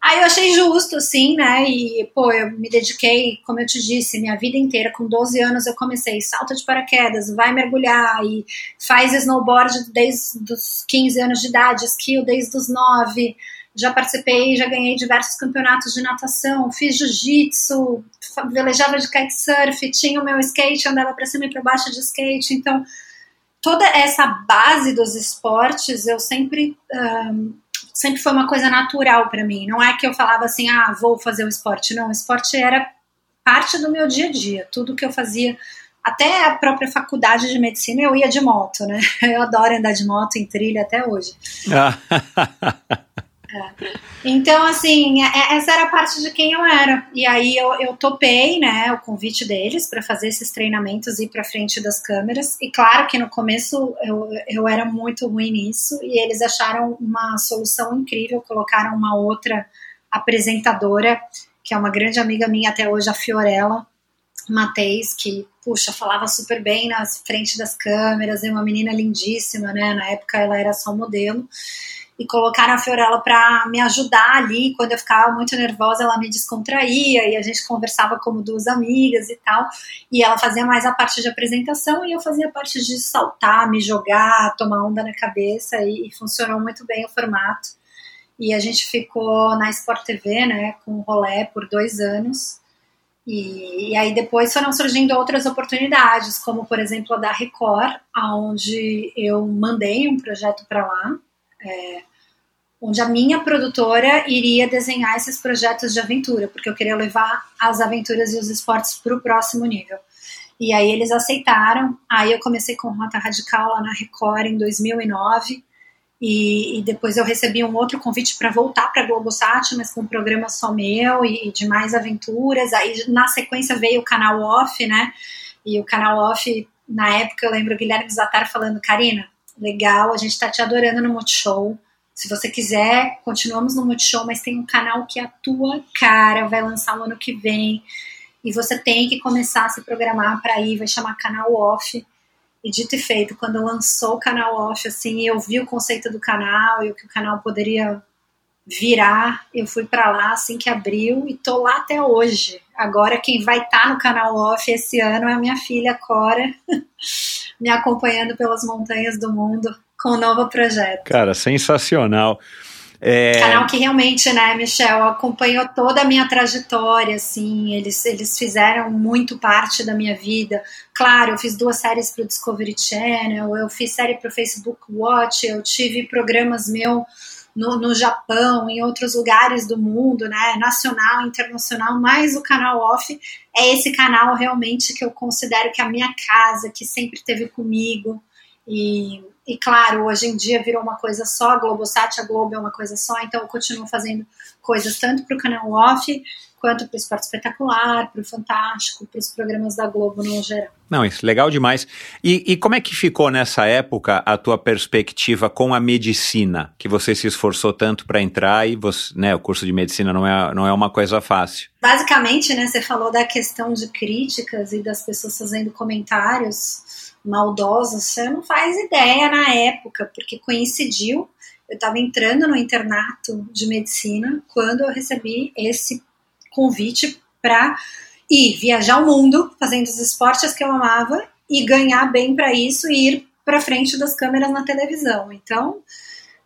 Aí eu achei justo, assim, né? E, pô, eu me dediquei, como eu te disse, minha vida inteira. Com 12 anos eu comecei salto de paraquedas, vai mergulhar e faz snowboard desde os 15 anos de idade, skill desde os 9 já participei, já ganhei diversos campeonatos de natação, fiz jiu-jitsu, velejava de kitesurf, tinha o meu skate, andava para cima e para baixo de skate, então toda essa base dos esportes eu sempre um, sempre foi uma coisa natural para mim. Não é que eu falava assim, ah, vou fazer o esporte. Não, o esporte era parte do meu dia a dia. Tudo que eu fazia, até a própria faculdade de medicina, eu ia de moto, né? Eu adoro andar de moto em trilha até hoje. Então, assim, é, é, essa era a parte de quem eu era. E aí eu, eu topei, né, o convite deles para fazer esses treinamentos e ir para frente das câmeras. E claro que no começo eu, eu era muito ruim nisso e eles acharam uma solução incrível, colocaram uma outra apresentadora, que é uma grande amiga minha até hoje, a Fiorella Mateis, que, puxa, falava super bem na frente das câmeras, é uma menina lindíssima, né? Na época ela era só modelo e colocaram a Fiorella para me ajudar ali. Quando eu ficava muito nervosa, ela me descontraía e a gente conversava como duas amigas e tal. E ela fazia mais a parte de apresentação e eu fazia a parte de saltar, me jogar, tomar onda na cabeça e, e funcionou muito bem o formato. E a gente ficou na Sport TV, né, com o rolé por dois anos. E, e, aí depois foram surgindo outras oportunidades, como por exemplo a da Record, aonde eu mandei um projeto para lá, é, onde a minha produtora iria desenhar esses projetos de aventura, porque eu queria levar as aventuras e os esportes para o próximo nível. E aí eles aceitaram. Aí eu comecei com Rota Radical lá na Record em 2009. E, e depois eu recebi um outro convite para voltar para Globosat, mas com um programa só meu e, e de mais aventuras. Aí na sequência veio o canal Off, né? E o canal Off, na época, eu lembro o Guilherme Zatar falando: Karina, legal, a gente está te adorando no Multishow. Se você quiser, continuamos no Multishow, mas tem um canal que é a tua cara, vai lançar no ano que vem. E você tem que começar a se programar para ir, vai chamar canal off. E dito e feito, quando lançou o canal off, assim, eu vi o conceito do canal e o que o canal poderia virar, eu fui para lá assim que abriu e tô lá até hoje. Agora quem vai estar tá no canal off esse ano é a minha filha Cora, me acompanhando pelas montanhas do mundo com o um novo projeto. Cara, sensacional. É... Canal que realmente, né, Michel, acompanhou toda a minha trajetória, assim, eles, eles fizeram muito parte da minha vida. Claro, eu fiz duas séries para o Discovery Channel, eu fiz série para o Facebook Watch, eu tive programas meu no, no Japão, em outros lugares do mundo, né, nacional, internacional, mas o canal off é esse canal realmente que eu considero que é a minha casa, que sempre teve comigo. E, e claro, hoje em dia virou uma coisa só, a Globosat, a Globo é uma coisa só, então eu continuo fazendo coisas tanto para o canal off quanto para o Esporte Espetacular, para o Fantástico, para os programas da Globo no geral. Não, isso legal demais. E, e, como é que ficou nessa época a tua perspectiva com a medicina, que você se esforçou tanto para entrar e você, né, o curso de medicina não é, não é uma coisa fácil? Basicamente, né, você falou da questão de críticas e das pessoas fazendo comentários maldosos, você não faz ideia na época, porque coincidiu, eu estava entrando no internato de medicina quando eu recebi esse convite para ir viajar o mundo fazendo os esportes que eu amava e ganhar bem para isso e ir para frente das câmeras na televisão. Então,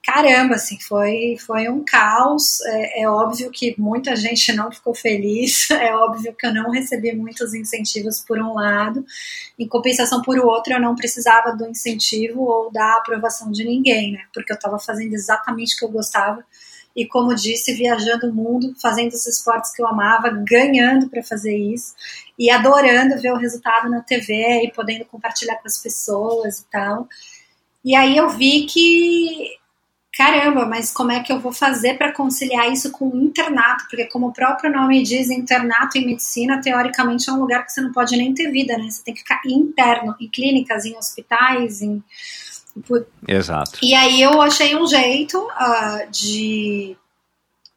caramba, assim, foi, foi um caos. É, é, óbvio que muita gente não ficou feliz, é óbvio que eu não recebi muitos incentivos por um lado, em compensação por outro, eu não precisava do incentivo ou da aprovação de ninguém, né? Porque eu estava fazendo exatamente o que eu gostava e, como disse, viajando o mundo, fazendo os esportes que eu amava, ganhando para fazer isso e adorando ver o resultado na TV e podendo compartilhar com as pessoas e tal. E aí eu vi que caramba, mas como é que eu vou fazer para conciliar isso com o internato? Porque, como o próprio nome diz, internato em medicina, teoricamente, é um lugar que você não pode nem ter vida, né? Você tem que ficar interno, em clínicas, em hospitais, em. Exato. E aí eu achei um jeito uh, de.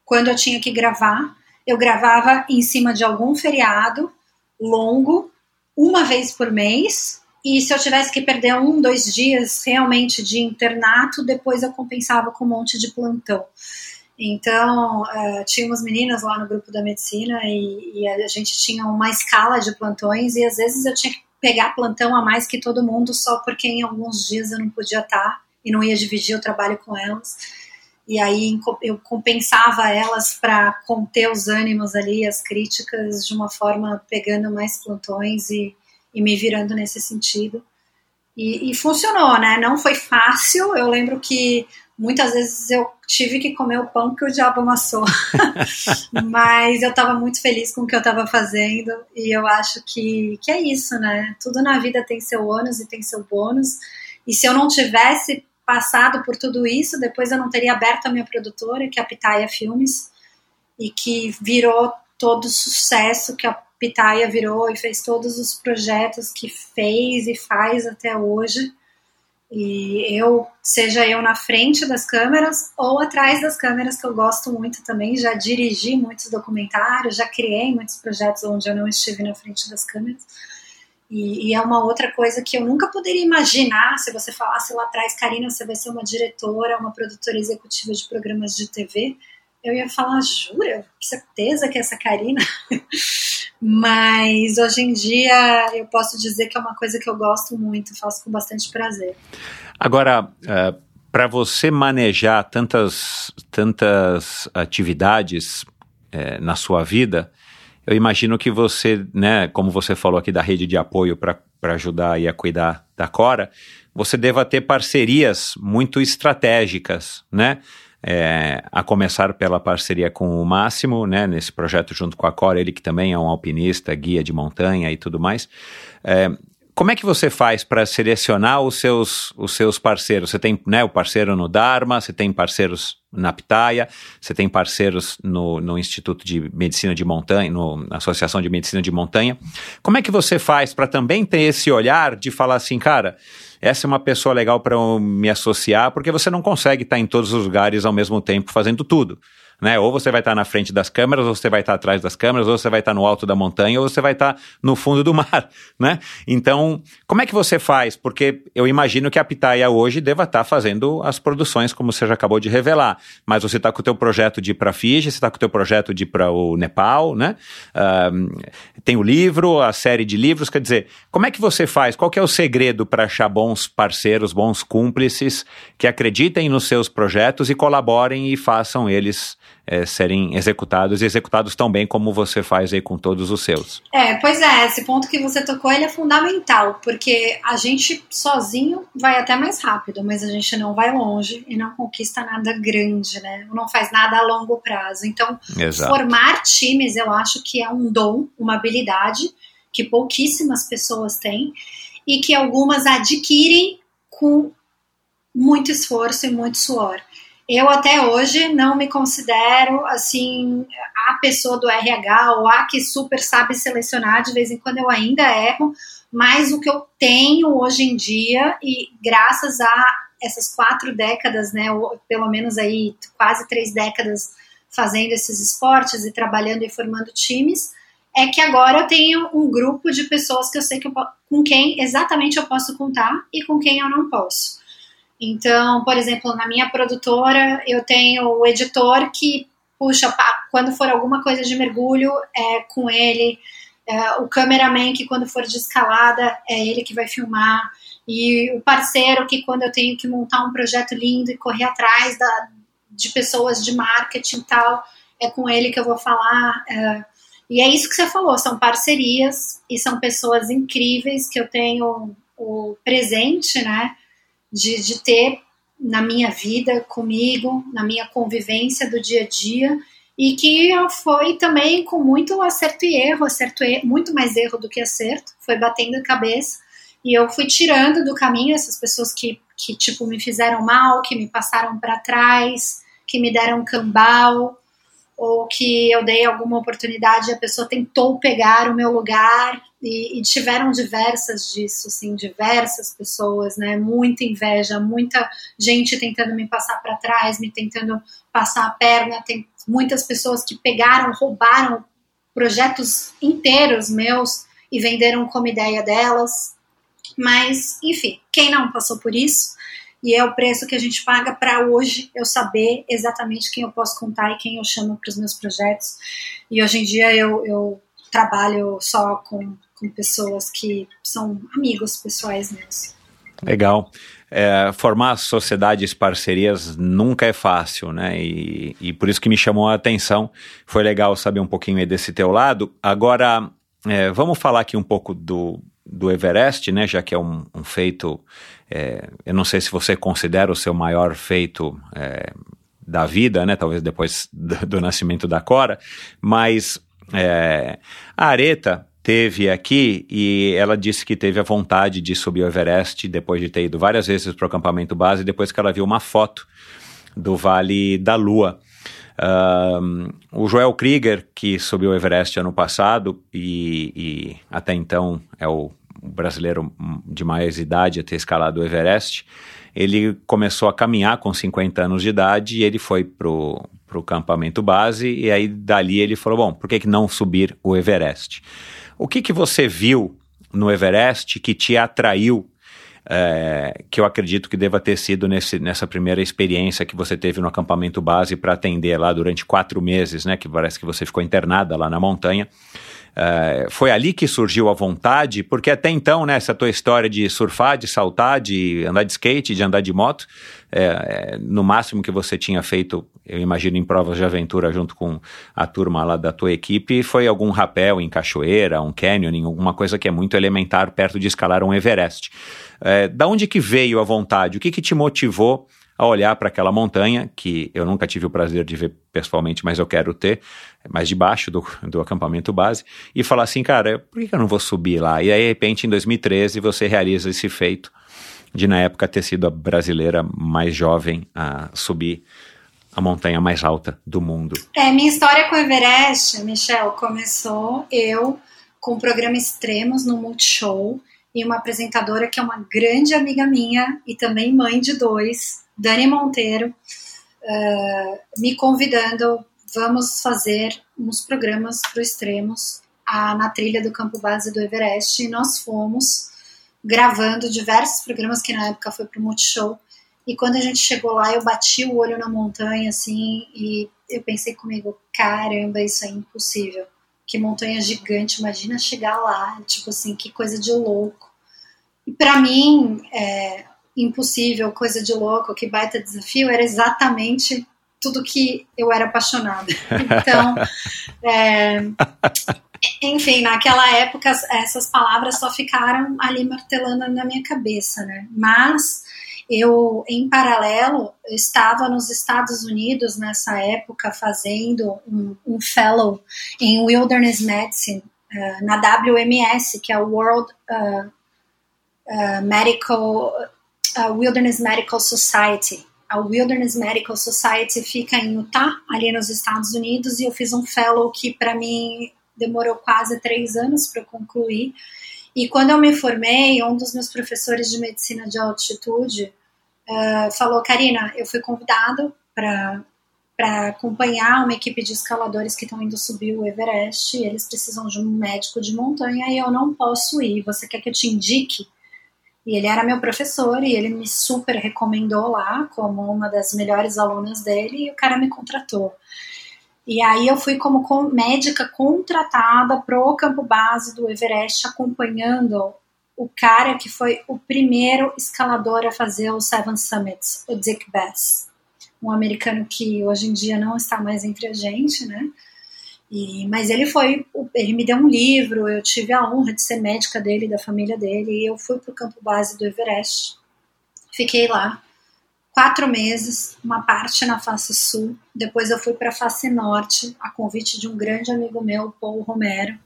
Quando eu tinha que gravar, eu gravava em cima de algum feriado longo, uma vez por mês, e se eu tivesse que perder um, dois dias realmente de internato, depois eu compensava com um monte de plantão. Então, uh, tinha umas meninas lá no grupo da medicina e, e, a gente tinha uma escala de plantões e às vezes eu tinha que pegar plantão a mais que todo mundo só porque em alguns dias eu não podia estar e não ia dividir o trabalho com elas. E aí eu compensava elas para conter os ânimos ali, as críticas, de uma forma pegando mais plantões e, e me virando nesse sentido. E, e, funcionou, né? Não foi fácil. Eu lembro que muitas vezes eu tive que comer o pão que o diabo amassou. Mas eu estava muito feliz com o que eu estava fazendo. E eu acho que, que é isso, né? Tudo na vida tem seu ônus e tem seu bônus. E se eu não tivesse passado por tudo isso, depois eu não teria aberto a minha produtora, que é a Pitaia Filmes, e que virou todo o sucesso que a Pitaia virou e fez todos os projetos que fez e faz até hoje. E eu, seja eu na frente das câmeras ou atrás das câmeras, que eu gosto muito também, já dirigi muitos documentários, já criei muitos projetos onde eu não estive na frente das câmeras. E, e, é uma outra coisa que eu nunca poderia imaginar se você falasse lá atrás, Karina, você vai ser uma diretora, uma produtora executiva de programas de TV eu ia falar, jura? Certeza que é essa Karina? Mas hoje em dia eu posso dizer que é uma coisa que eu gosto muito, faço com bastante prazer. Agora, uh, é, para você manejar tantas, tantas atividades uh, na sua vida, eu imagino que você, né, como você falou aqui da rede de apoio para ajudar e a cuidar da Cora, você deva ter parcerias muito estratégicas, né? É, a começar pela parceria com o Máximo, né, nesse projeto junto com a Cora, ele que também é um alpinista, guia de montanha e tudo mais. É, como é que você faz para selecionar os seus, os seus parceiros? Você tem né, o parceiro no Dharma, você tem parceiros na Pitaia, você tem parceiros no, no Instituto de Medicina de Montanha, no, na Associação de Medicina de Montanha. Como é que você faz para também ter esse olhar de falar assim, cara, essa é uma pessoa legal para me associar, porque você não consegue estar em todos os lugares ao mesmo tempo fazendo tudo né? Ou você vai estar na frente das câmeras, ou você vai estar atrás das câmeras, ou você vai estar no alto da montanha, ou você vai estar no fundo do mar, né? Então, como é que você faz? Porque eu imagino que a Pitaia hoje deva estar fazendo as produções, como você já acabou de revelar, mas você está com o teu projeto de ir para Fiji, você está com o teu projeto de ir para o Nepal, né? tem o livro, a série de livros, quer dizer, como é que você faz? Qual que é o segredo para achar bons parceiros, bons cúmplices que acreditem nos seus projetos e colaborem e façam eles é, serem executados e executados tão bem como você faz aí com todos os seus. É, pois é, esse ponto que você tocou ele é fundamental, porque a gente sozinho vai até mais rápido, mas a gente não vai longe e não conquista nada grande, né? Não faz nada a longo prazo. Então, Exato. formar times eu acho que é um dom, uma habilidade que pouquíssimas pessoas têm e que algumas adquirem com muito esforço e muito suor. Eu até hoje não me considero assim a pessoa do RH ou a que super sabe selecionar, de vez em quando eu ainda erro, mas o que eu tenho hoje em dia e graças a essas quatro décadas, né, ou pelo menos aí quase três décadas fazendo esses esportes e trabalhando e formando times, é que agora eu tenho um grupo de pessoas que eu sei que eu, com quem exatamente eu posso contar e com quem eu não posso. Então, por exemplo, na minha produtora, eu tenho o editor que, puxa, quando for alguma coisa de mergulho, é com ele. É, o cameraman que, quando for de escalada, é ele que vai filmar. E o parceiro que, quando eu tenho que montar um projeto lindo e correr atrás da, de pessoas de marketing e tal, é com ele que eu vou falar. É, e é isso que você falou, são parcerias e são pessoas incríveis que eu tenho o presente, né? De, de ter na minha vida comigo, na minha convivência do dia a dia e que foi também com muito acerto e erro, acerto e muito mais erro do que acerto, foi batendo a cabeça e eu fui tirando do caminho essas pessoas que, que tipo me fizeram mal, que me passaram para trás, que me deram cambal ou que eu dei alguma oportunidade e a pessoa tentou pegar o meu lugar e, e, tiveram diversas disso, assim, diversas pessoas, né? Muita inveja, muita gente tentando me passar para trás, me tentando passar a perna, tem muitas pessoas que pegaram, roubaram projetos inteiros meus e venderam como ideia delas. Mas, enfim, quem não passou por isso? E é o preço que a gente paga para hoje eu saber exatamente quem eu posso contar e quem eu chamo para os meus projetos. E hoje em dia eu, eu trabalho só com, com pessoas que são amigos pessoais meus. Legal. É, formar sociedades, parcerias nunca é fácil, né? E, e por isso que me chamou a atenção. Foi legal saber um pouquinho desse teu lado. Agora, é, vamos falar aqui um pouco do, do Everest, né? Já que é um, um feito. É, eu não sei se você considera o seu maior feito é, da vida, né? Talvez depois do, do nascimento da Cora, mas é, a Areta teve aqui e ela disse que teve a vontade de subir o Everest depois de ter ido várias vezes para o acampamento base, depois que ela viu uma foto do Vale da Lua. O Joel Krieger, que subiu o Everest ano passado e, e até então é o brasileiro de mais idade a ter escalado o Everest, ele começou a caminhar com 50 anos de idade e ele foi pro, pro acampamento base e aí dali ele falou, bom, por que, que não subir o Everest? O que, que você viu no Everest que te atraiu é, que eu acredito que deva ter sido nesse, nessa primeira experiência que você teve no acampamento base para atender lá durante quatro meses, né? Que parece que você ficou internada lá na montanha. É, foi ali que surgiu a vontade, porque até então, né, essa tua história de surfar, de saltar, de andar de skate, de andar de moto, é, é, no máximo que você tinha feito, eu imagino, em provas de aventura junto com a turma lá da tua equipe, foi algum rapel em cachoeira, um canyoning, alguma coisa que é muito elementar perto de escalar um Everest. É, da onde que veio a vontade? O que, que te motivou a olhar para aquela montanha, que eu nunca tive o prazer de ver pessoalmente, mas eu quero ter, mais debaixo do, do acampamento base, e falar assim, cara, por que eu não vou subir lá? E aí, de repente, em 2013, você realiza esse feito de, na época, ter sido a brasileira mais jovem a subir a montanha mais alta do mundo. É, minha história com o Everest, Michel, começou eu com o programa Extremos no Multishow e uma apresentadora que é uma grande amiga minha e também mãe de dois, Dani Monteiro, uh, me convidando, vamos fazer uns programas para Extremos a, na trilha do campo base do Everest, e nós fomos gravando diversos programas que na época foi para o Multishow, e quando a gente chegou lá, eu bati o olho na montanha, assim, e eu pensei comigo, caramba, isso é impossível. Que montanha gigante, imagina chegar lá, tipo assim, que coisa de louco. E para mim, é, impossível, coisa de louco, que baita desafio, era exatamente tudo que eu era apaixonada. Então, é, enfim, naquela época essas palavras só ficaram ali martelando na minha cabeça, né? Mas eu, em paralelo, estava nos Estados Unidos nessa época fazendo um, um fellow em Wilderness Medicine uh, na WMS, que é o World uh, uh, Medical a Wilderness Medical Society. A Wilderness Medical Society fica em Utah, ali nos Estados Unidos, e eu fiz um fellow que para mim demorou quase três anos para concluir. E quando eu me formei, um dos meus professores de medicina de altitude uh, falou: Karina, eu fui convidado para para acompanhar uma equipe de escaladores que estão indo subir o Everest, eles precisam de um médico de montanha e eu não posso ir. Você quer que eu te indique? E ele era meu professor e ele me super recomendou lá como uma das melhores alunas dele e o cara me contratou. E aí eu fui como médica contratada pro campo base do Everest acompanhando o cara que foi o primeiro escalador a fazer o Seven Summits, o Dick Bass, um americano que hoje em dia não está mais entre a gente, né? E, mas ele foi, ele me deu um livro, eu tive a honra de ser médica dele, da família dele, e eu fui para o campo base do Everest. Fiquei lá quatro meses, uma parte na face sul, depois eu fui para a face norte, a convite de um grande amigo meu, Paul Romero,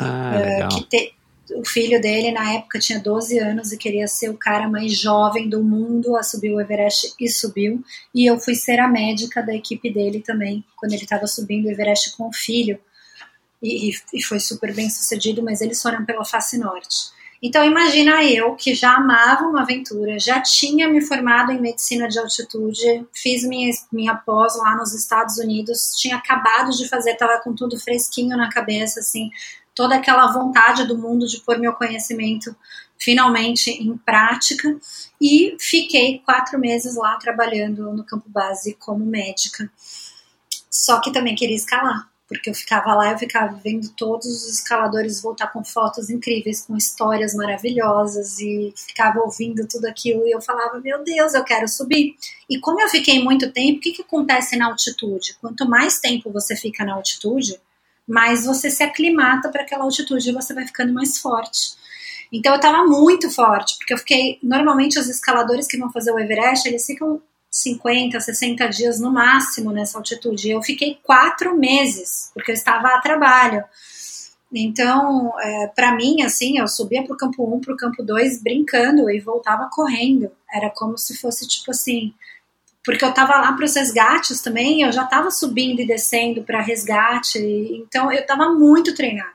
Ah, legal. que te, o filho dele na época tinha 12 anos e queria ser o cara mais jovem do mundo a subir o Everest e subiu. E eu fui ser a médica da equipe dele também, quando ele estava subindo o Everest com o filho. E, e, foi super bem sucedido, mas eles foram pela face norte. Então imagina eu que já amava uma aventura, já tinha me formado em medicina de altitude, fiz minha, minha pós lá nos Estados Unidos, tinha acabado de fazer, estava com tudo fresquinho na cabeça, assim, toda aquela vontade do mundo de pôr meu conhecimento finalmente em prática e fiquei quatro meses lá trabalhando no campo base como médica. Só que também queria escalar, porque eu ficava lá, eu ficava vendo todos os escaladores voltar com fotos incríveis, com histórias maravilhosas e ficava ouvindo tudo aquilo e eu falava, meu Deus, eu quero subir. E como eu fiquei muito tempo, o que, que acontece na altitude? Quanto mais tempo você fica na altitude, mais você se aclimata para aquela altitude e você vai ficando mais forte. Então eu estava muito forte, porque eu fiquei. Normalmente os escaladores que vão fazer o Everest, eles ficam 50, 60 dias no máximo nessa altitude. Eu fiquei quatro meses, porque eu estava a trabalho. Então, é, para mim, assim, eu subia para o campo 1, para o campo 2 brincando e voltava correndo. Era como se fosse tipo assim. Porque eu estava lá para os resgates também, eu já estava subindo e descendo para resgate, então eu estava muito treinada.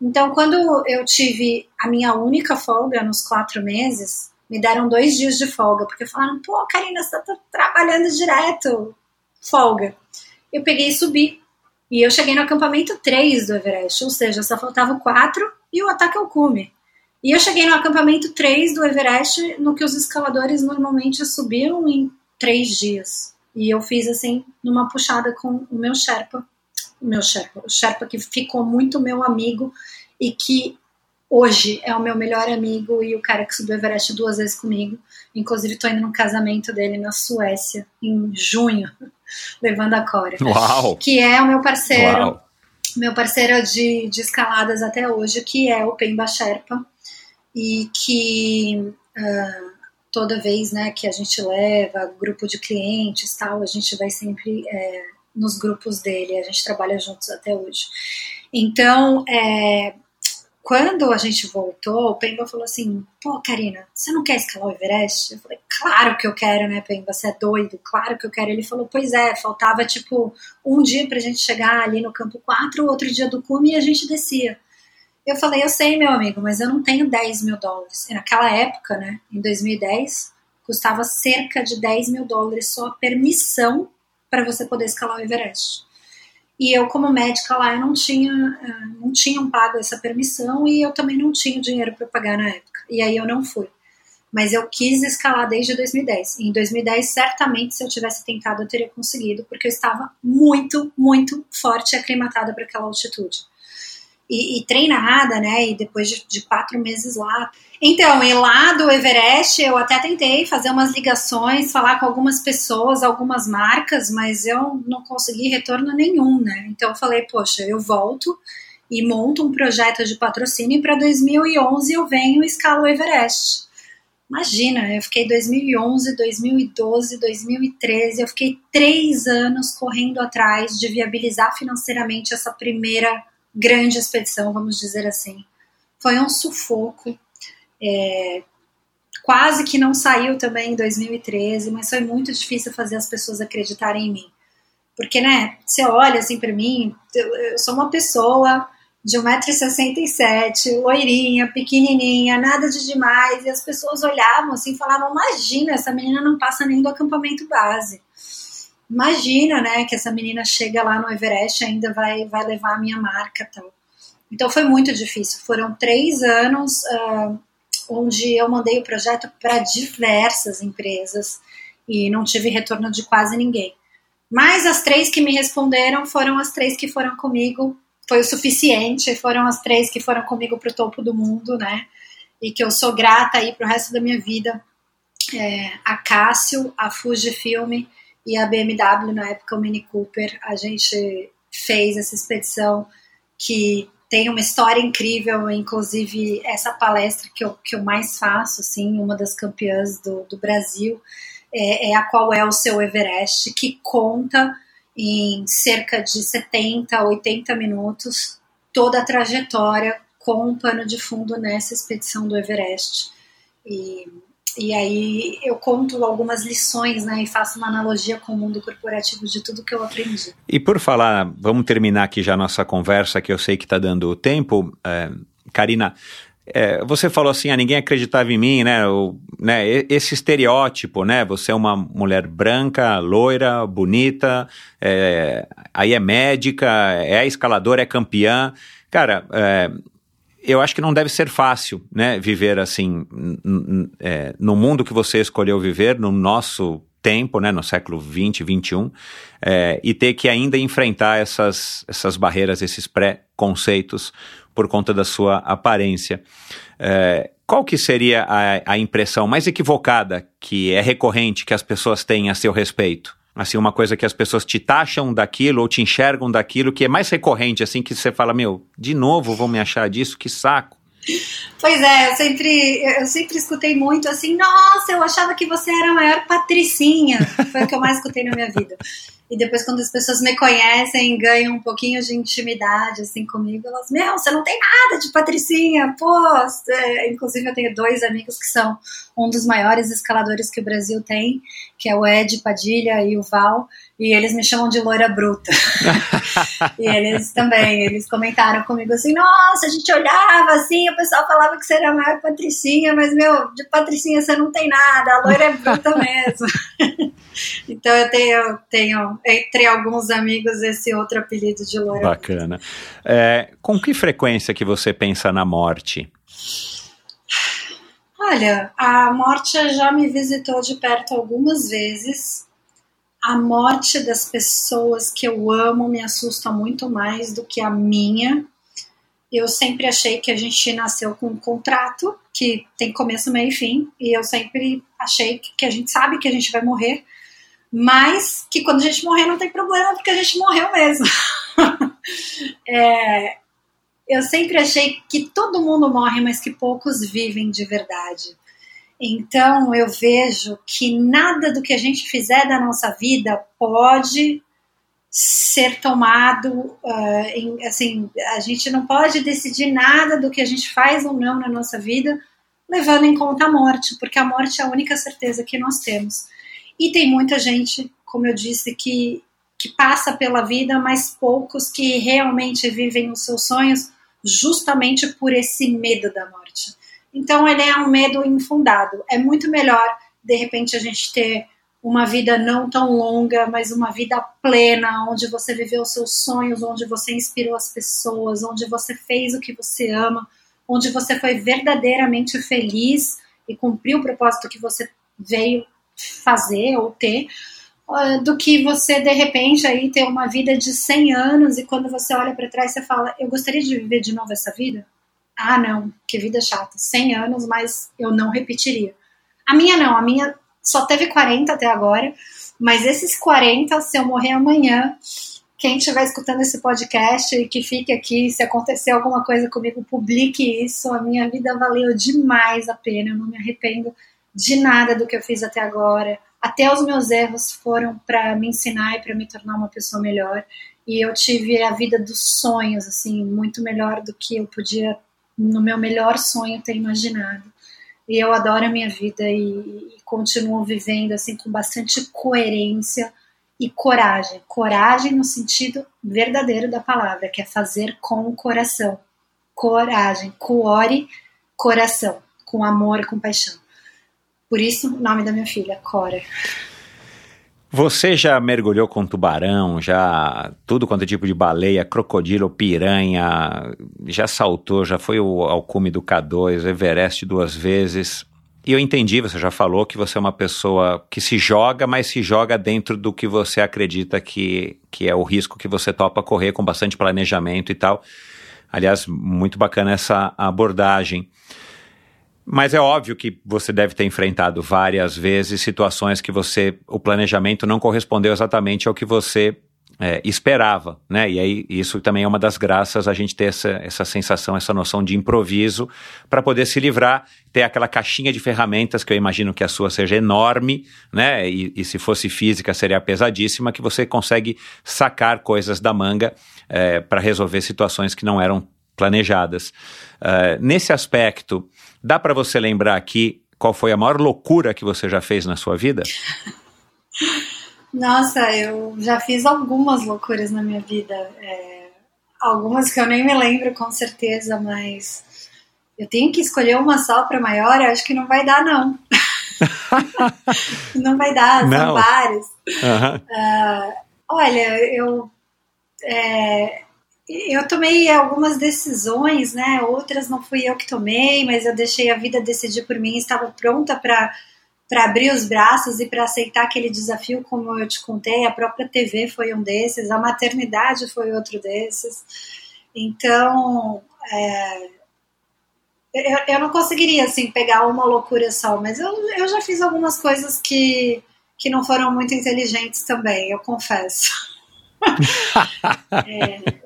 Então, quando eu tive a minha única folga nos quatro meses, me deram dois dias de folga, porque falaram, pô, Karina, você tá trabalhando direto, folga. Eu peguei e subi. E eu cheguei no acampamento 3 do Everest, ou seja, só faltava o 4 e o ataque ao cume. E eu cheguei no acampamento 3 do Everest, no que os escaladores normalmente subiam em três dias. E eu fiz assim, numa puxada com o meu Sherpa, o meu Sherpa, o Sherpa que ficou muito meu amigo e que hoje é o meu melhor amigo e o cara que subiu o Everest duas vezes comigo. Inclusive, estou indo no casamento dele na Suécia, em junho, levando a Cora. Uau! Que é o meu parceiro, Uau. meu parceiro de, de escaladas até hoje, que é o Pemba Sherpa. E que uh, toda vez né, que a gente leva grupo de clientes tal, a gente vai sempre é, nos grupos dele, a gente trabalha juntos até hoje. Então, é, quando a gente voltou, o Pemba falou assim: pô, Karina, você não quer escalar o Everest? Eu falei: claro que eu quero, né, Pemba? Você é doido? Claro que eu quero. Ele falou: pois é, faltava tipo um dia pra gente chegar ali no campo 4, outro dia do cume e a gente descia. Eu falei: eu sei, meu amigo, mas eu não tenho 10 mil dólares. E naquela época, né, em 2010, custava cerca de 10 mil dólares só a permissão para você poder escalar o Everest. E eu, como médica lá, eu não tinha, não tinham pago essa permissão e eu também não tinha dinheiro para pagar na época. E aí eu não fui. Mas eu quis escalar desde 2010. E em 2010, certamente, se eu tivesse tentado, eu teria conseguido, porque eu estava muito, muito forte e aclimatada para aquela altitude. E, e, treinada, né? E depois de, de, quatro meses lá. Então, e lá do Everest, eu até tentei fazer umas ligações, falar com algumas pessoas, algumas marcas, mas eu não consegui retorno nenhum, né? Então, eu falei, poxa, eu volto e monto um projeto de patrocínio e para 2011 eu venho e escalo o Everest. Imagina, eu fiquei 2011, 2012, 2013, eu fiquei três anos correndo atrás de viabilizar financeiramente essa primeira grande expedição, vamos dizer assim. Foi um sufoco. É, quase que não saiu também em 2013, mas foi muito difícil fazer as pessoas acreditarem em mim. Porque, né, você olha assim para mim, eu, eu, sou uma pessoa de 1,67m, loirinha, pequenininha, nada de demais, e as pessoas olhavam assim falavam: Imagina, essa menina não passa nem do acampamento base imagina, né, que essa menina chega lá no Everest ainda vai, vai levar a minha marca tal. Então foi muito difícil. Foram três anos uh, onde eu mandei o projeto para diversas empresas e não tive retorno de quase ninguém. Mas as três que me responderam foram as três que foram comigo. Foi o suficiente. Foram as três que foram comigo para o topo do mundo, né? E que eu sou grata aí para o resto da minha vida. É, a Cássio, a Fujifilm e a BMW, na época o Mini Cooper, a gente fez essa expedição que tem uma história incrível, inclusive essa palestra que eu, que eu mais faço, assim, uma das campeãs do, do Brasil, é, é a qual é o seu Everest, que conta em cerca de 70, 80 minutos toda a trajetória com um pano de fundo nessa expedição do Everest. E, e aí eu conto algumas lições, né, e faço uma analogia com o mundo corporativo de tudo que eu aprendi. E por falar, vamos terminar aqui já nossa conversa, que eu sei que está dando tempo. É, Karina, é, você falou assim, ah, ninguém acreditava em mim, né? O, né? Esse estereótipo, né? Você é uma mulher branca, loira, bonita, é, aí é médica, é escaladora, é campeã. Cara, é, eu acho que não deve ser fácil, né? Viver assim, é, no mundo que você escolheu viver, no nosso tempo, né, no século 20, 21, é, e ter que ainda enfrentar essas, essas barreiras, esses pré-conceitos por conta da sua aparência. É, qual que seria a, a impressão mais equivocada que é recorrente que as pessoas têm a seu respeito? Assim, uma coisa que as pessoas te taxam daquilo ou te enxergam daquilo que é mais recorrente, assim, que você fala, meu, de novo vão me achar disso, que saco. Pois é, eu sempre, eu sempre escutei muito assim, nossa, eu achava que você era a maior patricinha. Foi o que eu mais escutei na minha vida. E depois, quando as pessoas me conhecem, ganham um pouquinho de intimidade, assim, comigo, elas, meu, você não tem nada de patricinha, pô. É, inclusive, eu tenho dois amigos que são um dos maiores escaladores que o Brasil tem, que é o Ed Padilha e o Val, e eles me chamam de loira bruta. e eles também, eles comentaram comigo assim, nossa, a gente olhava assim, o pessoal falava que você era a maior patricinha, mas, meu, de patricinha você não tem nada, a loira é bruta mesmo. então eu tenho, tenho entre alguns amigos esse outro apelido de loira. Bacana. É, com que frequência que você pensa na morte? Olha, a morte já me visitou de perto algumas vezes. A morte das pessoas que eu amo me assusta muito mais do que a minha. Eu sempre achei que a gente nasceu com um contrato que tem começo, meio e fim, e eu sempre achei que a gente sabe que a gente vai morrer mas que quando a gente morrer não tem problema, porque a gente morreu mesmo. é, eu sempre achei que todo mundo morre, mas que poucos vivem de verdade. Então eu vejo que nada do que a gente fizer da nossa vida pode ser tomado, uh, em, assim, a gente não pode decidir nada do que a gente faz ou não na nossa vida levando em conta a morte, porque a morte é a única certeza que nós temos. E tem muita gente, como eu disse, que, que passa pela vida, mas poucos que realmente vivem os seus sonhos justamente por esse medo da morte. Então ele é um medo infundado. É muito melhor, de repente, a gente ter uma vida não tão longa, mas uma vida plena, onde você viveu os seus sonhos, onde você inspirou as pessoas, onde você fez o que você ama, onde você foi verdadeiramente feliz e cumpriu o propósito que você veio fazer ou ter, uh, do que você de repente aí ter uma vida de 100 anos e quando você olha para trás você fala, eu gostaria de viver de novo essa vida? Ah, não, que vida chata. 100 anos, mas eu não repetiria. A minha não, a minha só teve 40 até agora, mas esses 40, se eu morrer amanhã, quem estiver escutando esse podcast e que fique aqui, se acontecer alguma coisa comigo, publique isso. A minha vida valeu demais a pena, eu não me arrependo de nada do que eu fiz até agora. Até os meus erros foram para me ensinar e para me tornar uma pessoa melhor. E eu tive a vida dos sonhos, assim, muito melhor do que eu podia, no meu melhor sonho, ter imaginado. E eu adoro a minha vida e, e continuo vivendo, assim, com bastante coerência e coragem. Coragem no sentido verdadeiro da palavra, que é fazer com o coração. Coragem, cuore, coração, com amor com paixão. Por isso, o nome da minha filha, Cora. Você já mergulhou com tubarão, já tudo quanto é tipo de baleia, crocodilo, piranha, já saltou, já foi ao cume do K2, Everest duas vezes. E eu entendi, você já falou que você é uma pessoa que se joga, mas se joga dentro do que você acredita que, que é o risco que você topa correr, com bastante planejamento e tal. Aliás, muito bacana essa abordagem. Mas é óbvio que você deve ter enfrentado várias vezes situações que você, o planejamento não correspondeu exatamente ao que você é, esperava, né? E aí isso também é uma das graças a gente ter essa, essa sensação, essa noção de improviso para poder se livrar, ter aquela caixinha de ferramentas que eu imagino que a sua seja enorme, né? E, e se fosse física seria pesadíssima, que você consegue sacar coisas da manga é, para resolver situações que não eram planejadas. Uh, nesse aspecto, dá para você lembrar aqui qual foi a maior loucura que você já fez na sua vida? Nossa, eu já fiz algumas loucuras na minha vida. É, algumas que eu nem me lembro com certeza, mas eu tenho que escolher uma só para maior, eu acho que não vai dar, não. não vai dar, não. são vários. Uhum. Uh, olha, eu. É, eu tomei algumas decisões, né? Outras não fui eu que tomei, mas eu deixei a vida decidir por mim, estava pronta para para abrir os braços e para aceitar aquele desafio, como eu te contei, a própria TV foi um desses, a maternidade foi outro desses. Então, é, eu, eu não conseguiria assim pegar uma loucura só, mas eu, eu já fiz algumas coisas que, que não foram muito inteligentes também, eu confesso. é,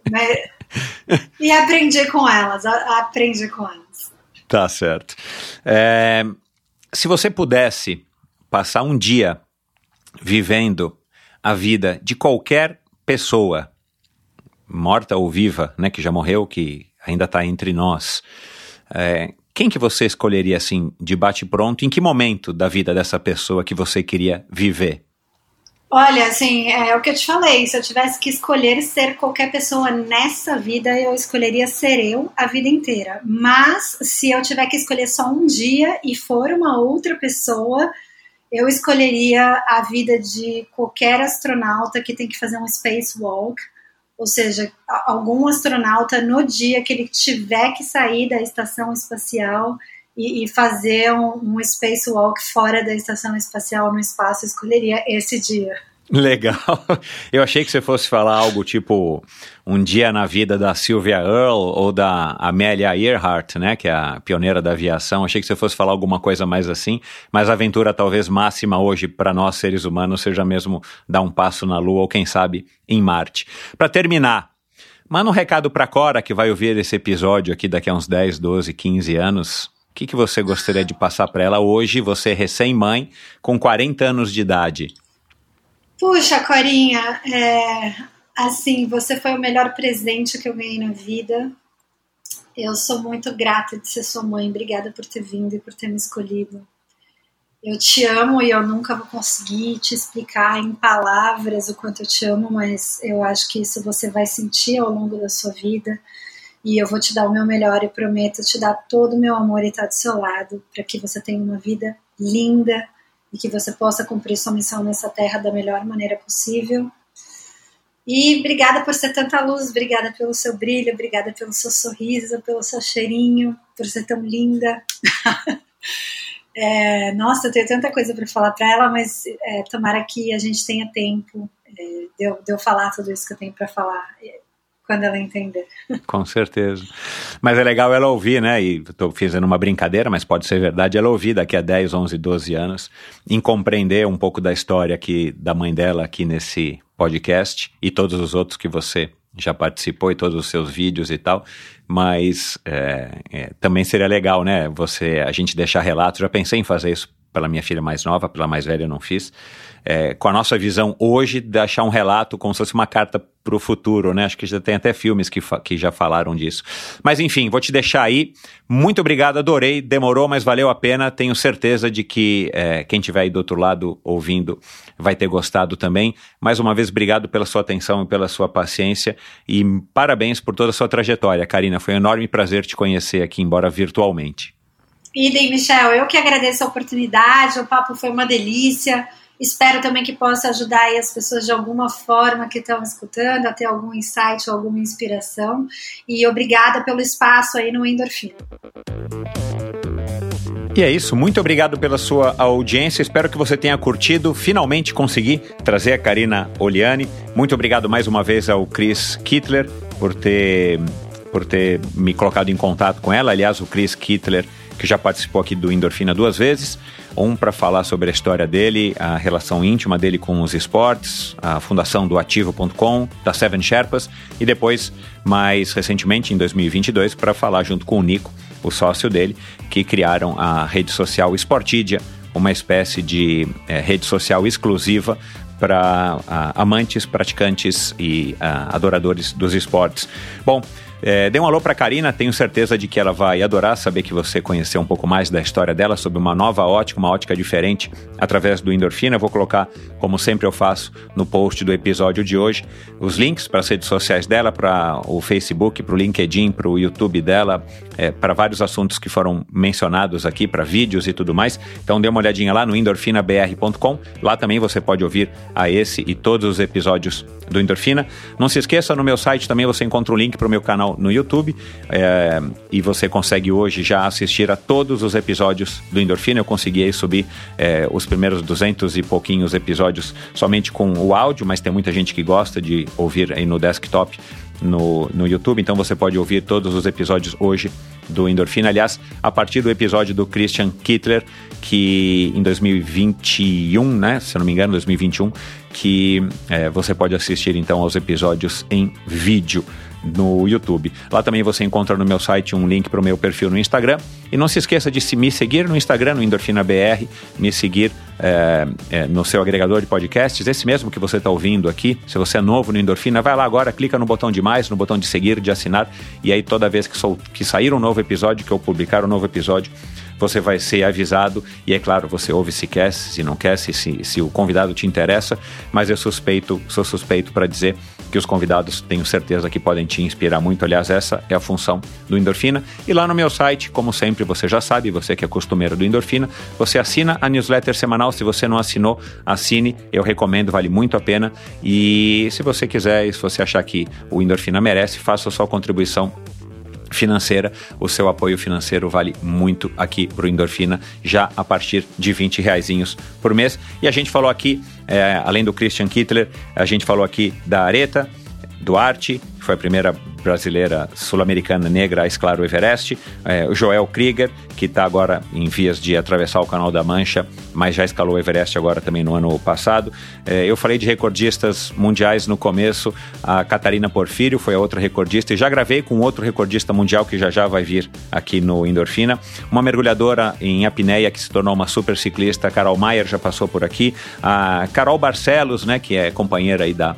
e aprendi com elas, aprendi com elas. Tá certo. É, se você pudesse passar um dia vivendo a vida de qualquer pessoa, morta ou viva, né, que já morreu, que ainda está entre nós, é, quem que você escolheria assim, de bate pronto? Em que momento da vida dessa pessoa que você queria viver? Olha, assim, é o que eu te falei. Se eu tivesse que escolher ser qualquer pessoa nessa vida, eu escolheria ser eu a vida inteira. Mas se eu tiver que escolher só um dia e for uma outra pessoa, eu escolheria a vida de qualquer astronauta que tem que fazer um spacewalk, ou seja, algum astronauta no dia que ele tiver que sair da estação espacial e, e fazer um, um spacewalk fora da estação espacial no espaço, escolheria esse dia. Legal. Eu achei que você fosse falar algo tipo um dia na vida da Sylvia Earle ou da Amelia Earhart, né, que é a pioneira da aviação. Achei que você fosse falar alguma coisa mais assim, mas a aventura talvez máxima hoje para nós seres humanos seja mesmo dar um passo na Lua ou quem sabe em Marte. Para terminar, manda um recado para Cora que vai ouvir esse episódio aqui daqui a uns 10, 12, 15 anos que, que você gostaria de passar para ela hoje, você recém-mãe, com 40 anos de idade? Puxa, Corinha, é, assim, você foi o melhor presente que eu ganhei na vida. Eu sou muito grata de ser sua mãe. Obrigada por ter vindo e por ter me escolhido. Eu te amo e eu nunca vou conseguir te explicar em palavras o quanto eu te amo, mas eu acho que isso você vai sentir ao longo da sua vida e eu vou te dar o meu melhor e prometo te dar todo o meu amor e estar do seu lado para que você tenha uma vida linda e que você possa cumprir sua missão nessa terra da melhor maneira possível. E obrigada por ser tanta luz, obrigada pelo seu brilho, obrigada pelo seu sorriso, pelo seu cheirinho, por ser tão linda. é, nossa, eu tenho tanta coisa para falar para ela, mas é, tomara que a gente tenha tempo é, de, eu, de eu falar tudo isso que eu tenho para falar quando ela entender. Com certeza. Mas é legal ela ouvir, né? E estou fazendo uma brincadeira, mas pode ser verdade, ela ouvir daqui a 10, 11, 12 anos, em compreender um pouco da história aqui da mãe dela aqui nesse podcast e todos os outros que você já participou e todos os seus vídeos e tal, mas é, é, também seria legal, né? Você, a gente deixar relatos. Já pensei em fazer isso pela minha filha mais nova, pela mais velha eu não fiz. É, com a nossa visão hoje, deixar um relato como se fosse uma carta para o futuro, né? Acho que já tem até filmes que, que já falaram disso. Mas enfim, vou te deixar aí. Muito obrigado, adorei. Demorou, mas valeu a pena. Tenho certeza de que é, quem estiver aí do outro lado ouvindo vai ter gostado também. Mais uma vez, obrigado pela sua atenção e pela sua paciência. E parabéns por toda a sua trajetória, Karina. Foi um enorme prazer te conhecer aqui, embora virtualmente. Idem, Michel, eu que agradeço a oportunidade, o papo foi uma delícia. Espero também que possa ajudar as pessoas de alguma forma que estão escutando a ter algum insight ou alguma inspiração. E obrigada pelo espaço aí no Endorfina. E é isso, muito obrigado pela sua audiência. Espero que você tenha curtido. Finalmente consegui trazer a Karina Oliani. Muito obrigado mais uma vez ao Chris Kittler por ter, por ter me colocado em contato com ela. Aliás, o Chris Kittler que já participou aqui do Endorfina duas vezes. Um para falar sobre a história dele, a relação íntima dele com os esportes, a fundação do Ativo.com, da Seven Sherpas, e depois, mais recentemente, em 2022, para falar junto com o Nico, o sócio dele, que criaram a rede social Sportidia, uma espécie de é, rede social exclusiva para uh, amantes, praticantes e uh, adoradores dos esportes. Bom, é, dê um alô para a Karina, tenho certeza de que ela vai adorar saber que você conheceu um pouco mais da história dela, sobre uma nova ótica, uma ótica diferente, através do Endorfina. Eu vou colocar, como sempre eu faço, no post do episódio de hoje, os links para as redes sociais dela, para o Facebook, para o LinkedIn, para o YouTube dela, é, para vários assuntos que foram mencionados aqui, para vídeos e tudo mais. Então dê uma olhadinha lá no endorfinabr.com. Lá também você pode ouvir a esse e todos os episódios do Endorfina. Não se esqueça, no meu site também você encontra o link para o meu canal no YouTube é, e você consegue hoje já assistir a todos os episódios do Endorfina. Eu consegui subir é, os primeiros duzentos e pouquinhos episódios somente com o áudio, mas tem muita gente que gosta de ouvir aí no desktop no, no YouTube, então você pode ouvir todos os episódios hoje do Endorfina. Aliás, a partir do episódio do Christian Kittler, que em 2021, né, se eu não me engano, 2021, que é, você pode assistir então aos episódios em vídeo no YouTube. Lá também você encontra no meu site um link para o meu perfil no Instagram. E não se esqueça de se me seguir no Instagram, no EndorfinaBR, me seguir é, é, no seu agregador de podcasts, esse mesmo que você está ouvindo aqui. Se você é novo no Endorfina, vai lá agora, clica no botão de mais, no botão de seguir, de assinar, e aí toda vez que, sou, que sair um novo episódio, que eu publicar um novo episódio, você vai ser avisado e é claro, você ouve se quer, se não quer, se, se, se o convidado te interessa, mas eu suspeito, sou suspeito para dizer que os convidados tenho certeza que podem te inspirar muito. Aliás, essa é a função do Endorfina. E lá no meu site, como sempre, você já sabe, você que é costumeiro do Endorfina, você assina a newsletter semanal. Se você não assinou, assine. Eu recomendo, vale muito a pena. E se você quiser, se você achar que o Endorfina merece, faça a sua contribuição financeira, o seu apoio financeiro vale muito aqui para o Endorfina, já a partir de 20 reais por mês. E a gente falou aqui, é, além do Christian Kittler, a gente falou aqui da Areta, Duarte, que foi a primeira brasileira sul-americana negra a escalar o Everest, é, o Joel Krieger, que está agora em vias de atravessar o Canal da Mancha, mas já escalou o Everest agora também no ano passado. É, eu falei de recordistas mundiais no começo, a Catarina Porfírio foi a outra recordista, e já gravei com outro recordista mundial que já já vai vir aqui no Endorfina. Uma mergulhadora em apneia que se tornou uma super ciclista, Carol Maier já passou por aqui. A Carol Barcelos, né, que é companheira aí da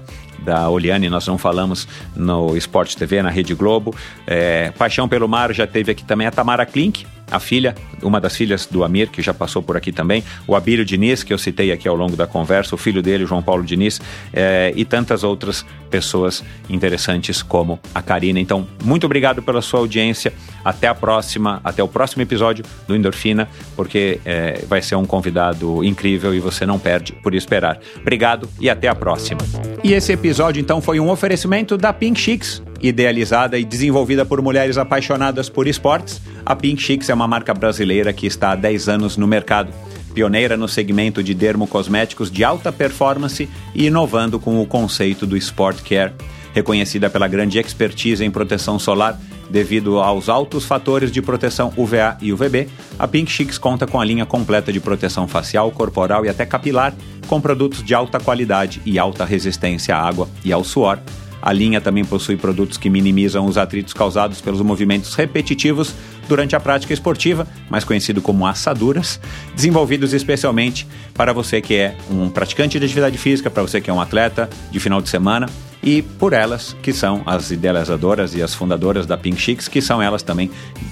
da Oliane, nós não falamos no Esporte TV, na Rede Globo. É, Paixão pelo Mar já teve aqui também a Tamara Klink, a filha, uma das filhas do Amir, que já passou por aqui também, o Abílio Diniz, que eu citei aqui ao longo da conversa, o filho dele, João Paulo Diniz, é, e tantas outras pessoas interessantes como a Karina. Então, muito obrigado pela sua audiência. Até a próxima, até o próximo episódio do Endorfina, porque é, vai ser um convidado incrível e você não perde por esperar. Obrigado e até a próxima. E esse episódio, então, foi um oferecimento da Pink Chicks Idealizada e desenvolvida por mulheres apaixonadas por esportes, a Pink Chicks é uma marca brasileira que está há 10 anos no mercado, pioneira no segmento de dermocosméticos de alta performance e inovando com o conceito do Sport Care. Reconhecida pela grande expertise em proteção solar, devido aos altos fatores de proteção UVA e UVB, a Pink Chicks conta com a linha completa de proteção facial, corporal e até capilar, com produtos de alta qualidade e alta resistência à água e ao suor a linha também possui produtos que minimizam os atritos causados pelos movimentos repetitivos durante a prática esportiva, mais conhecido como assaduras, desenvolvidos especialmente para você que é um praticante de atividade física, para você que é um atleta de final de semana e por elas, que são as idealizadoras e as fundadoras da Pink Chicks, que são elas também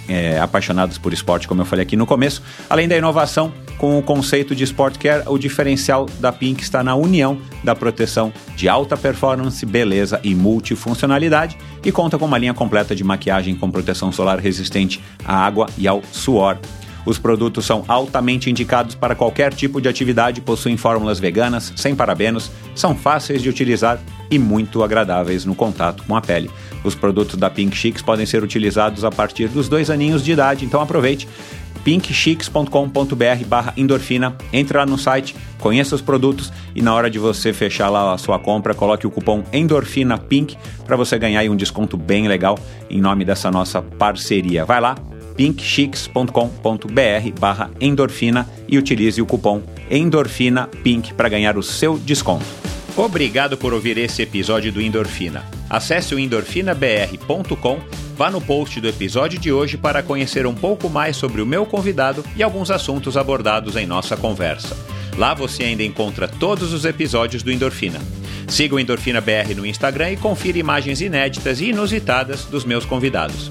é, apaixonadas por esporte, como eu falei aqui no começo. Além da inovação com o conceito de Sport Care, o diferencial da Pink está na união da proteção de alta performance, beleza e multifuncionalidade e conta com uma linha completa de maquiagem com proteção solar resistente à água e ao suor. Os produtos são altamente indicados para qualquer tipo de atividade, possuem fórmulas veganas, sem parabenos, são fáceis de utilizar e muito agradáveis no contato com a pele. Os produtos da Pink Chicks podem ser utilizados a partir dos dois aninhos de idade, então aproveite pinkchicks.com.br barra endorfina, entre lá no site, conheça os produtos e na hora de você fechar lá a sua compra, coloque o cupom endorfina pink para você ganhar um desconto bem legal em nome dessa nossa parceria. Vai lá, pinkchicks.com.br barra endorfina e utilize o cupom ENDORFINAPINK para ganhar o seu desconto. Obrigado por ouvir esse episódio do Endorfina. Acesse o endorfinabr.com, vá no post do episódio de hoje para conhecer um pouco mais sobre o meu convidado e alguns assuntos abordados em nossa conversa. Lá você ainda encontra todos os episódios do Endorfina. Siga o Endorfina BR no Instagram e confira imagens inéditas e inusitadas dos meus convidados.